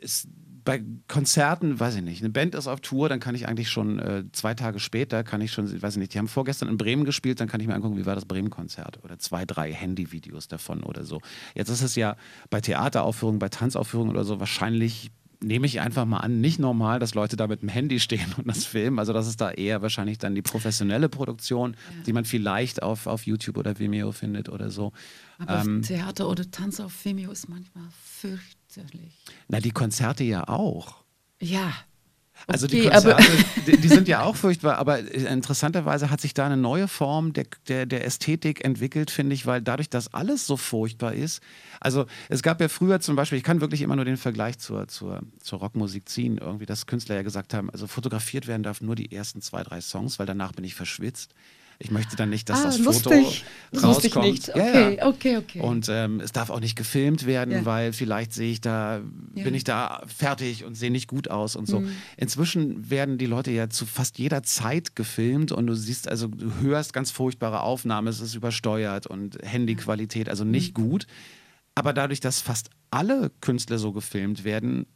es bei Konzerten, weiß ich nicht, eine Band ist auf Tour, dann kann ich eigentlich schon äh, zwei Tage später, kann ich schon, weiß ich nicht, die haben vorgestern in Bremen gespielt, dann kann ich mir angucken, wie war das Bremen-Konzert oder zwei, drei Handyvideos davon oder so. Jetzt ist es ja bei Theateraufführungen, bei Tanzaufführungen oder so wahrscheinlich nehme ich einfach mal an, nicht normal, dass Leute da mit dem Handy stehen und das filmen. Also das ist da eher wahrscheinlich dann die professionelle Produktion, die man vielleicht auf, auf YouTube oder Vimeo findet oder so. Aber Ähm, Theater oder Tanz auf Vimeo ist manchmal fürchterlich. Na, die Konzerte ja auch. Ja. Also die Okay, aber- Konzerte, die, die sind ja auch furchtbar, aber äh, interessanterweise hat sich da eine neue Form der, der, der Ästhetik entwickelt, finde ich, weil dadurch, dass alles so furchtbar ist. Also es gab ja früher zum Beispiel, ich kann wirklich immer nur den Vergleich zur, zur, zur Rockmusik ziehen, irgendwie, dass Künstler ja gesagt haben, also fotografiert werden darf nur die ersten zwei, drei Songs, weil danach bin ich verschwitzt. Ich möchte dann nicht, dass Ah, das lustig. Foto rauskommt. nicht. Ja, Okay, ja. okay, okay. Und ähm, es darf auch nicht gefilmt werden, Ja. weil vielleicht sehe ich da, bin ich da fertig und sehe nicht gut aus und so. Mhm. Inzwischen werden die Leute ja zu fast jeder Zeit gefilmt und du siehst, also du hörst ganz furchtbare Aufnahmen, es ist übersteuert und Handyqualität, also nicht Mhm. gut. Aber dadurch, dass fast alle Künstler so gefilmt werden,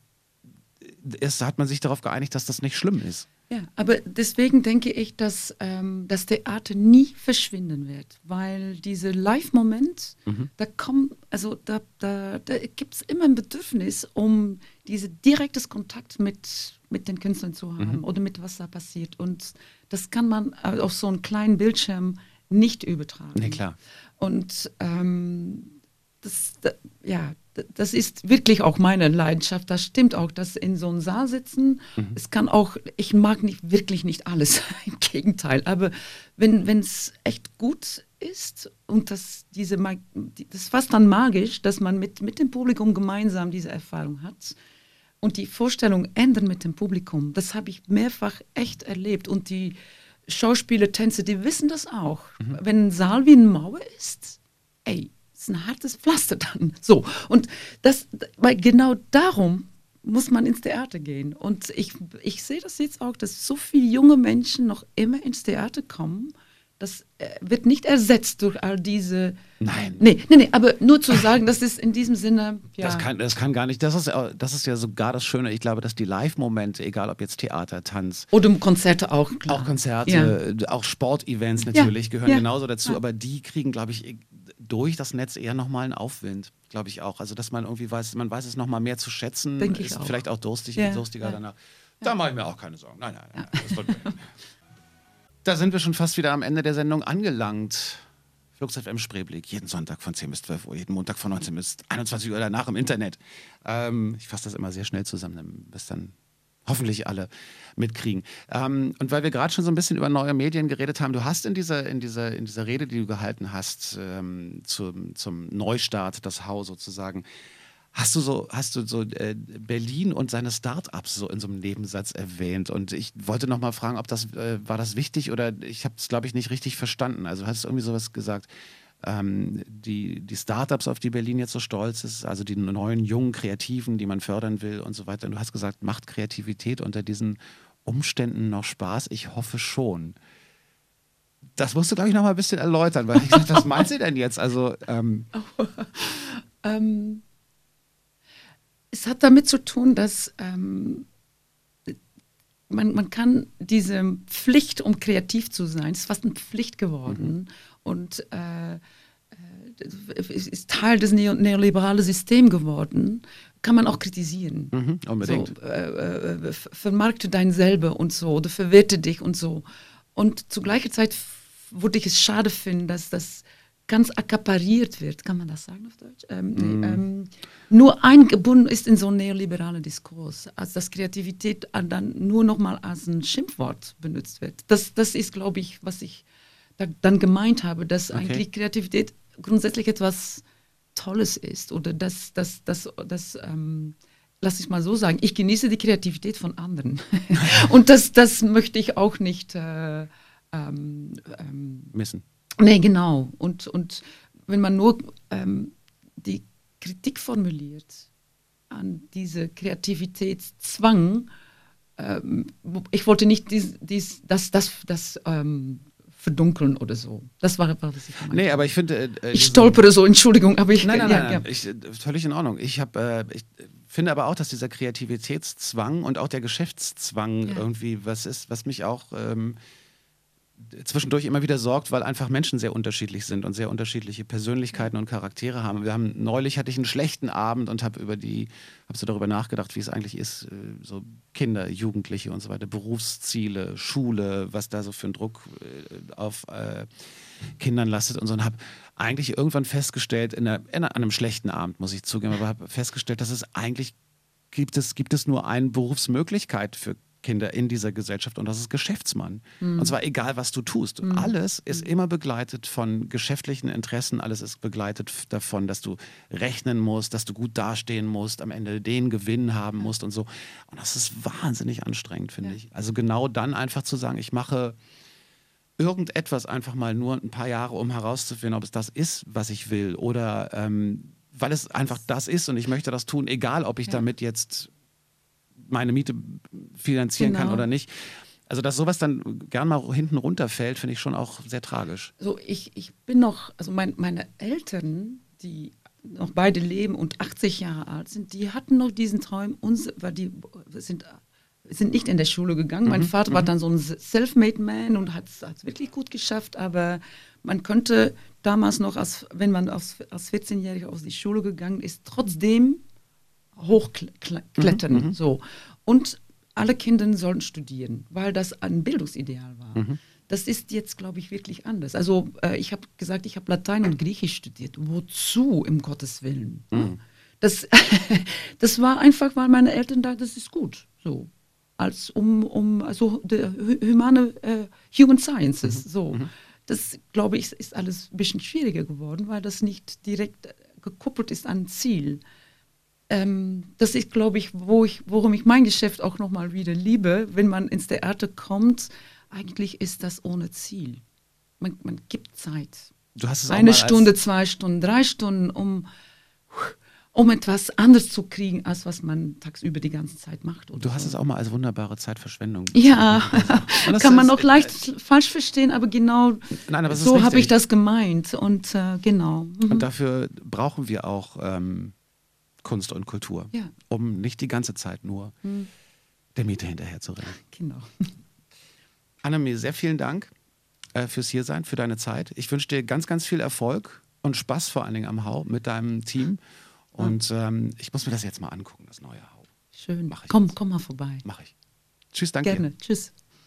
ist, hat man sich darauf geeinigt, dass das nicht schlimm ist. Ja, aber deswegen denke ich, dass ähm, das Theater nie verschwinden wird, weil dieser Live-Moment, da kommt, also da, da, da gibt es immer ein Bedürfnis, um diesen direktes Kontakt mit, mit den Künstlern zu haben oder mit was da passiert. Und das kann man äh, auf so einem kleinen Bildschirm nicht übertragen. Nee, klar. Und ähm, das, da, ja, das ist wirklich auch meine Leidenschaft. Das stimmt auch, dass in so einem Saal sitzen, es kann auch, ich mag nicht wirklich nicht alles, im Gegenteil, aber wenn es echt gut ist und das, diese, das ist fast dann magisch, dass man mit, mit dem Publikum gemeinsam diese Erfahrung hat und die Vorstellung ändern mit dem Publikum. Das habe ich mehrfach echt erlebt und die Schauspieler, Tänzer, die wissen das auch. Wenn ein Saal wie eine Mauer ist, ey, ist ein hartes Pflaster dann. So. Und das, weil genau darum muss man ins Theater gehen. Und ich, ich sehe das jetzt auch, dass so viele junge Menschen noch immer ins Theater kommen, das äh, wird nicht ersetzt durch all diese. Nein. Nee, nee, nee, aber nur zu sagen, das ist in diesem Sinne. Ja. Das, kann, das kann gar nicht. Das ist, das ist ja sogar das Schöne. Ich glaube, dass die Live-Momente, egal ob jetzt Theater, Tanz. Oder Konzerte auch, klar. Auch Konzerte, ja. auch Sportevents natürlich ja. gehören genauso dazu. Aber die kriegen, glaube ich, durch das Netz eher nochmal einen Aufwind. Glaube ich auch. Also, dass man irgendwie weiß, man weiß es nochmal mehr zu schätzen. Denke ich ist vielleicht auch durstig, durstiger danach. Da mache ich mir auch keine Sorgen. Nein, nein, nein. Das wird Da sind wir schon fast wieder am Ende der Sendung angelangt. Flux FM Spreeblick, jeden Sonntag von 10 bis 12 Uhr, jeden Montag von 19 bis 21 Uhr danach im Internet. Ähm, ich fasse das immer sehr schnell zusammen, bis dann hoffentlich alle mitkriegen. Ähm, und weil wir gerade schon so ein bisschen über neue Medien geredet haben, du hast in dieser, in dieser, in dieser Rede, die du gehalten hast, ähm, zum, zum Neustart, das Hau sozusagen, Hast du so, hast du so äh, Berlin und seine Start-ups so in so einem Nebensatz erwähnt? Und ich wollte noch mal fragen, ob das äh, war das wichtig oder ich habe es glaube ich nicht richtig verstanden. Also hast du irgendwie sowas gesagt? Ähm, die die Startups, auf die Berlin jetzt so stolz ist, also die neuen jungen Kreativen, die man fördern will und so weiter. Und du hast gesagt, macht Kreativität unter diesen Umständen noch Spaß? Ich hoffe schon. Das musst du, glaube ich, noch mal ein bisschen erläutern, weil ich dachte, was meinst du denn jetzt? Also, ähm, oh, ähm, es hat damit zu tun, dass ähm, man, man kann diese Pflicht, um kreativ zu sein, ist fast eine Pflicht geworden. Mhm. Und äh, äh ist Teil des neo neoliberalen Systems geworden, kann man auch kritisieren. Mhm, unbedingt. So, äh, äh, vermarkte dein selber und so, oder verwerte dich und so. Und zu gleicher Zeit würde ich es schade finden, dass das ganz akkapariert wird, kann man das sagen auf Deutsch? Ähm, mm. ähm, nur eingebunden ist in so einen neoliberalen Diskurs, als dass Kreativität dann nur noch mal als ein Schimpfwort benutzt wird. Das, das ist, glaube ich, was ich dann gemeint habe, dass okay. eigentlich Kreativität grundsätzlich etwas Tolles ist oder dass das, das, das ähm, lass ich mal so sagen, ich genieße die Kreativität von anderen. Und das, das möchte ich auch nicht äh, ähm, ähm missen. Nee, genau. Und, und wenn man nur ähm, die Kritik formuliert an diese Kreativitätszwang, ähm, ich wollte nicht dies, dies, das, das, das ähm, verdunkeln oder so. Das war, was ich gemeint Nee, aber ich finde... Äh, äh ich stolpere so, Entschuldigung, aber ich... Nein, nein, ja, nein, ja. Ich, äh, völlig in Ordnung. Ich habe... Äh, ich, finde aber auch, dass dieser Kreativitätszwang und auch der Geschäftszwang ja. irgendwie was ist, was mich auch ähm, zwischendurch immer wieder sorgt, weil einfach Menschen sehr unterschiedlich sind und sehr unterschiedliche Persönlichkeiten und Charaktere haben. Wir haben neulich hatte ich einen schlechten Abend und habe über die, habe so darüber nachgedacht, wie es eigentlich ist, äh, so Kinder, Jugendliche und so weiter, Berufsziele, Schule, was da so für ein Druck äh, auf äh, Kindern lastet und so und habe eigentlich irgendwann festgestellt, in, einer, in einem schlechten Abend, muss ich zugeben, aber habe festgestellt, dass es eigentlich gibt es, gibt es nur eine Berufsmöglichkeit für Kinder in dieser Gesellschaft und das ist Geschäftsmann. Mhm. Und zwar egal, was du tust. Mhm. Alles ist immer begleitet von geschäftlichen Interessen, alles ist begleitet davon, dass du rechnen musst, dass du gut dastehen musst, am Ende den Gewinn haben musst und so. Und das ist wahnsinnig anstrengend, finde ja. ich. Also genau dann einfach zu sagen, ich mache irgendetwas einfach mal nur ein paar Jahre, um herauszufinden, ob es das ist, was ich will oder ähm, weil es einfach das ist und ich möchte das tun, egal ob ich ja. damit jetzt meine Miete finanzieren genau. kann oder nicht. Also, dass sowas dann gern mal hinten runterfällt, finde ich schon auch sehr tragisch. So, ich, ich bin noch, also mein, meine Eltern, die noch beide leben und 80 Jahre alt sind, die hatten noch diesen Traum, uns, weil die sind, sind nicht in der Schule gegangen. Mhm. Mein Vater mhm. war dann so ein Self-Made Man und hat es wirklich gut geschafft, aber man könnte damals noch, als, wenn man als, als 14-Jähriger aus die Schule gegangen ist, trotzdem hochklettern. Mhm, mhm, so. Und alle Kinder sollten studieren, weil das ein Bildungsideal war. Mhm. Das ist jetzt, glaube ich, wirklich anders. Also äh, ich habe gesagt, ich habe Latein und Griechisch studiert. Wozu, im Gottes Willen? Mhm. Das, das war einfach, weil meine Eltern da, das ist gut. So. Als um, um also humane äh, Human Sciences. Mhm. So. Mhm. Das, glaube ich, ist alles ein bisschen schwieriger geworden, weil das nicht direkt gekoppelt ist an ein Ziel ähm, das ist, glaube ich, wo ich, worum ich mein Geschäft auch nochmal wieder liebe, wenn man ins Theater kommt. Eigentlich ist das ohne Ziel. Man, man gibt Zeit. Du hast es Eine Stunde, zwei Stunden, drei Stunden, um, um etwas anderes zu kriegen, als was man tagsüber die ganze Zeit macht. Du hast so. es auch mal als wunderbare Zeitverschwendung. Ja, das kann man noch leicht falsch verstehen, aber genau Nein, aber so habe ich das gemeint. Und äh, genau. Mhm. Und dafür brauchen wir auch ähm, Kunst und Kultur, Ja. Hm. um nicht die ganze Zeit nur der Miete hinterher zu rennen. genau. Annemie, sehr vielen Dank äh, fürs Hiersein, für deine Zeit. Ich wünsche dir ganz, ganz viel Erfolg und Spaß vor allen Dingen am Hau mit deinem Team. Und ähm, ich muss mir das jetzt mal angucken, das neue Hau. Schön. Mach ich Komm, jetzt. komm mal vorbei. Mache ich. Tschüss, danke. Gerne. Tschüss.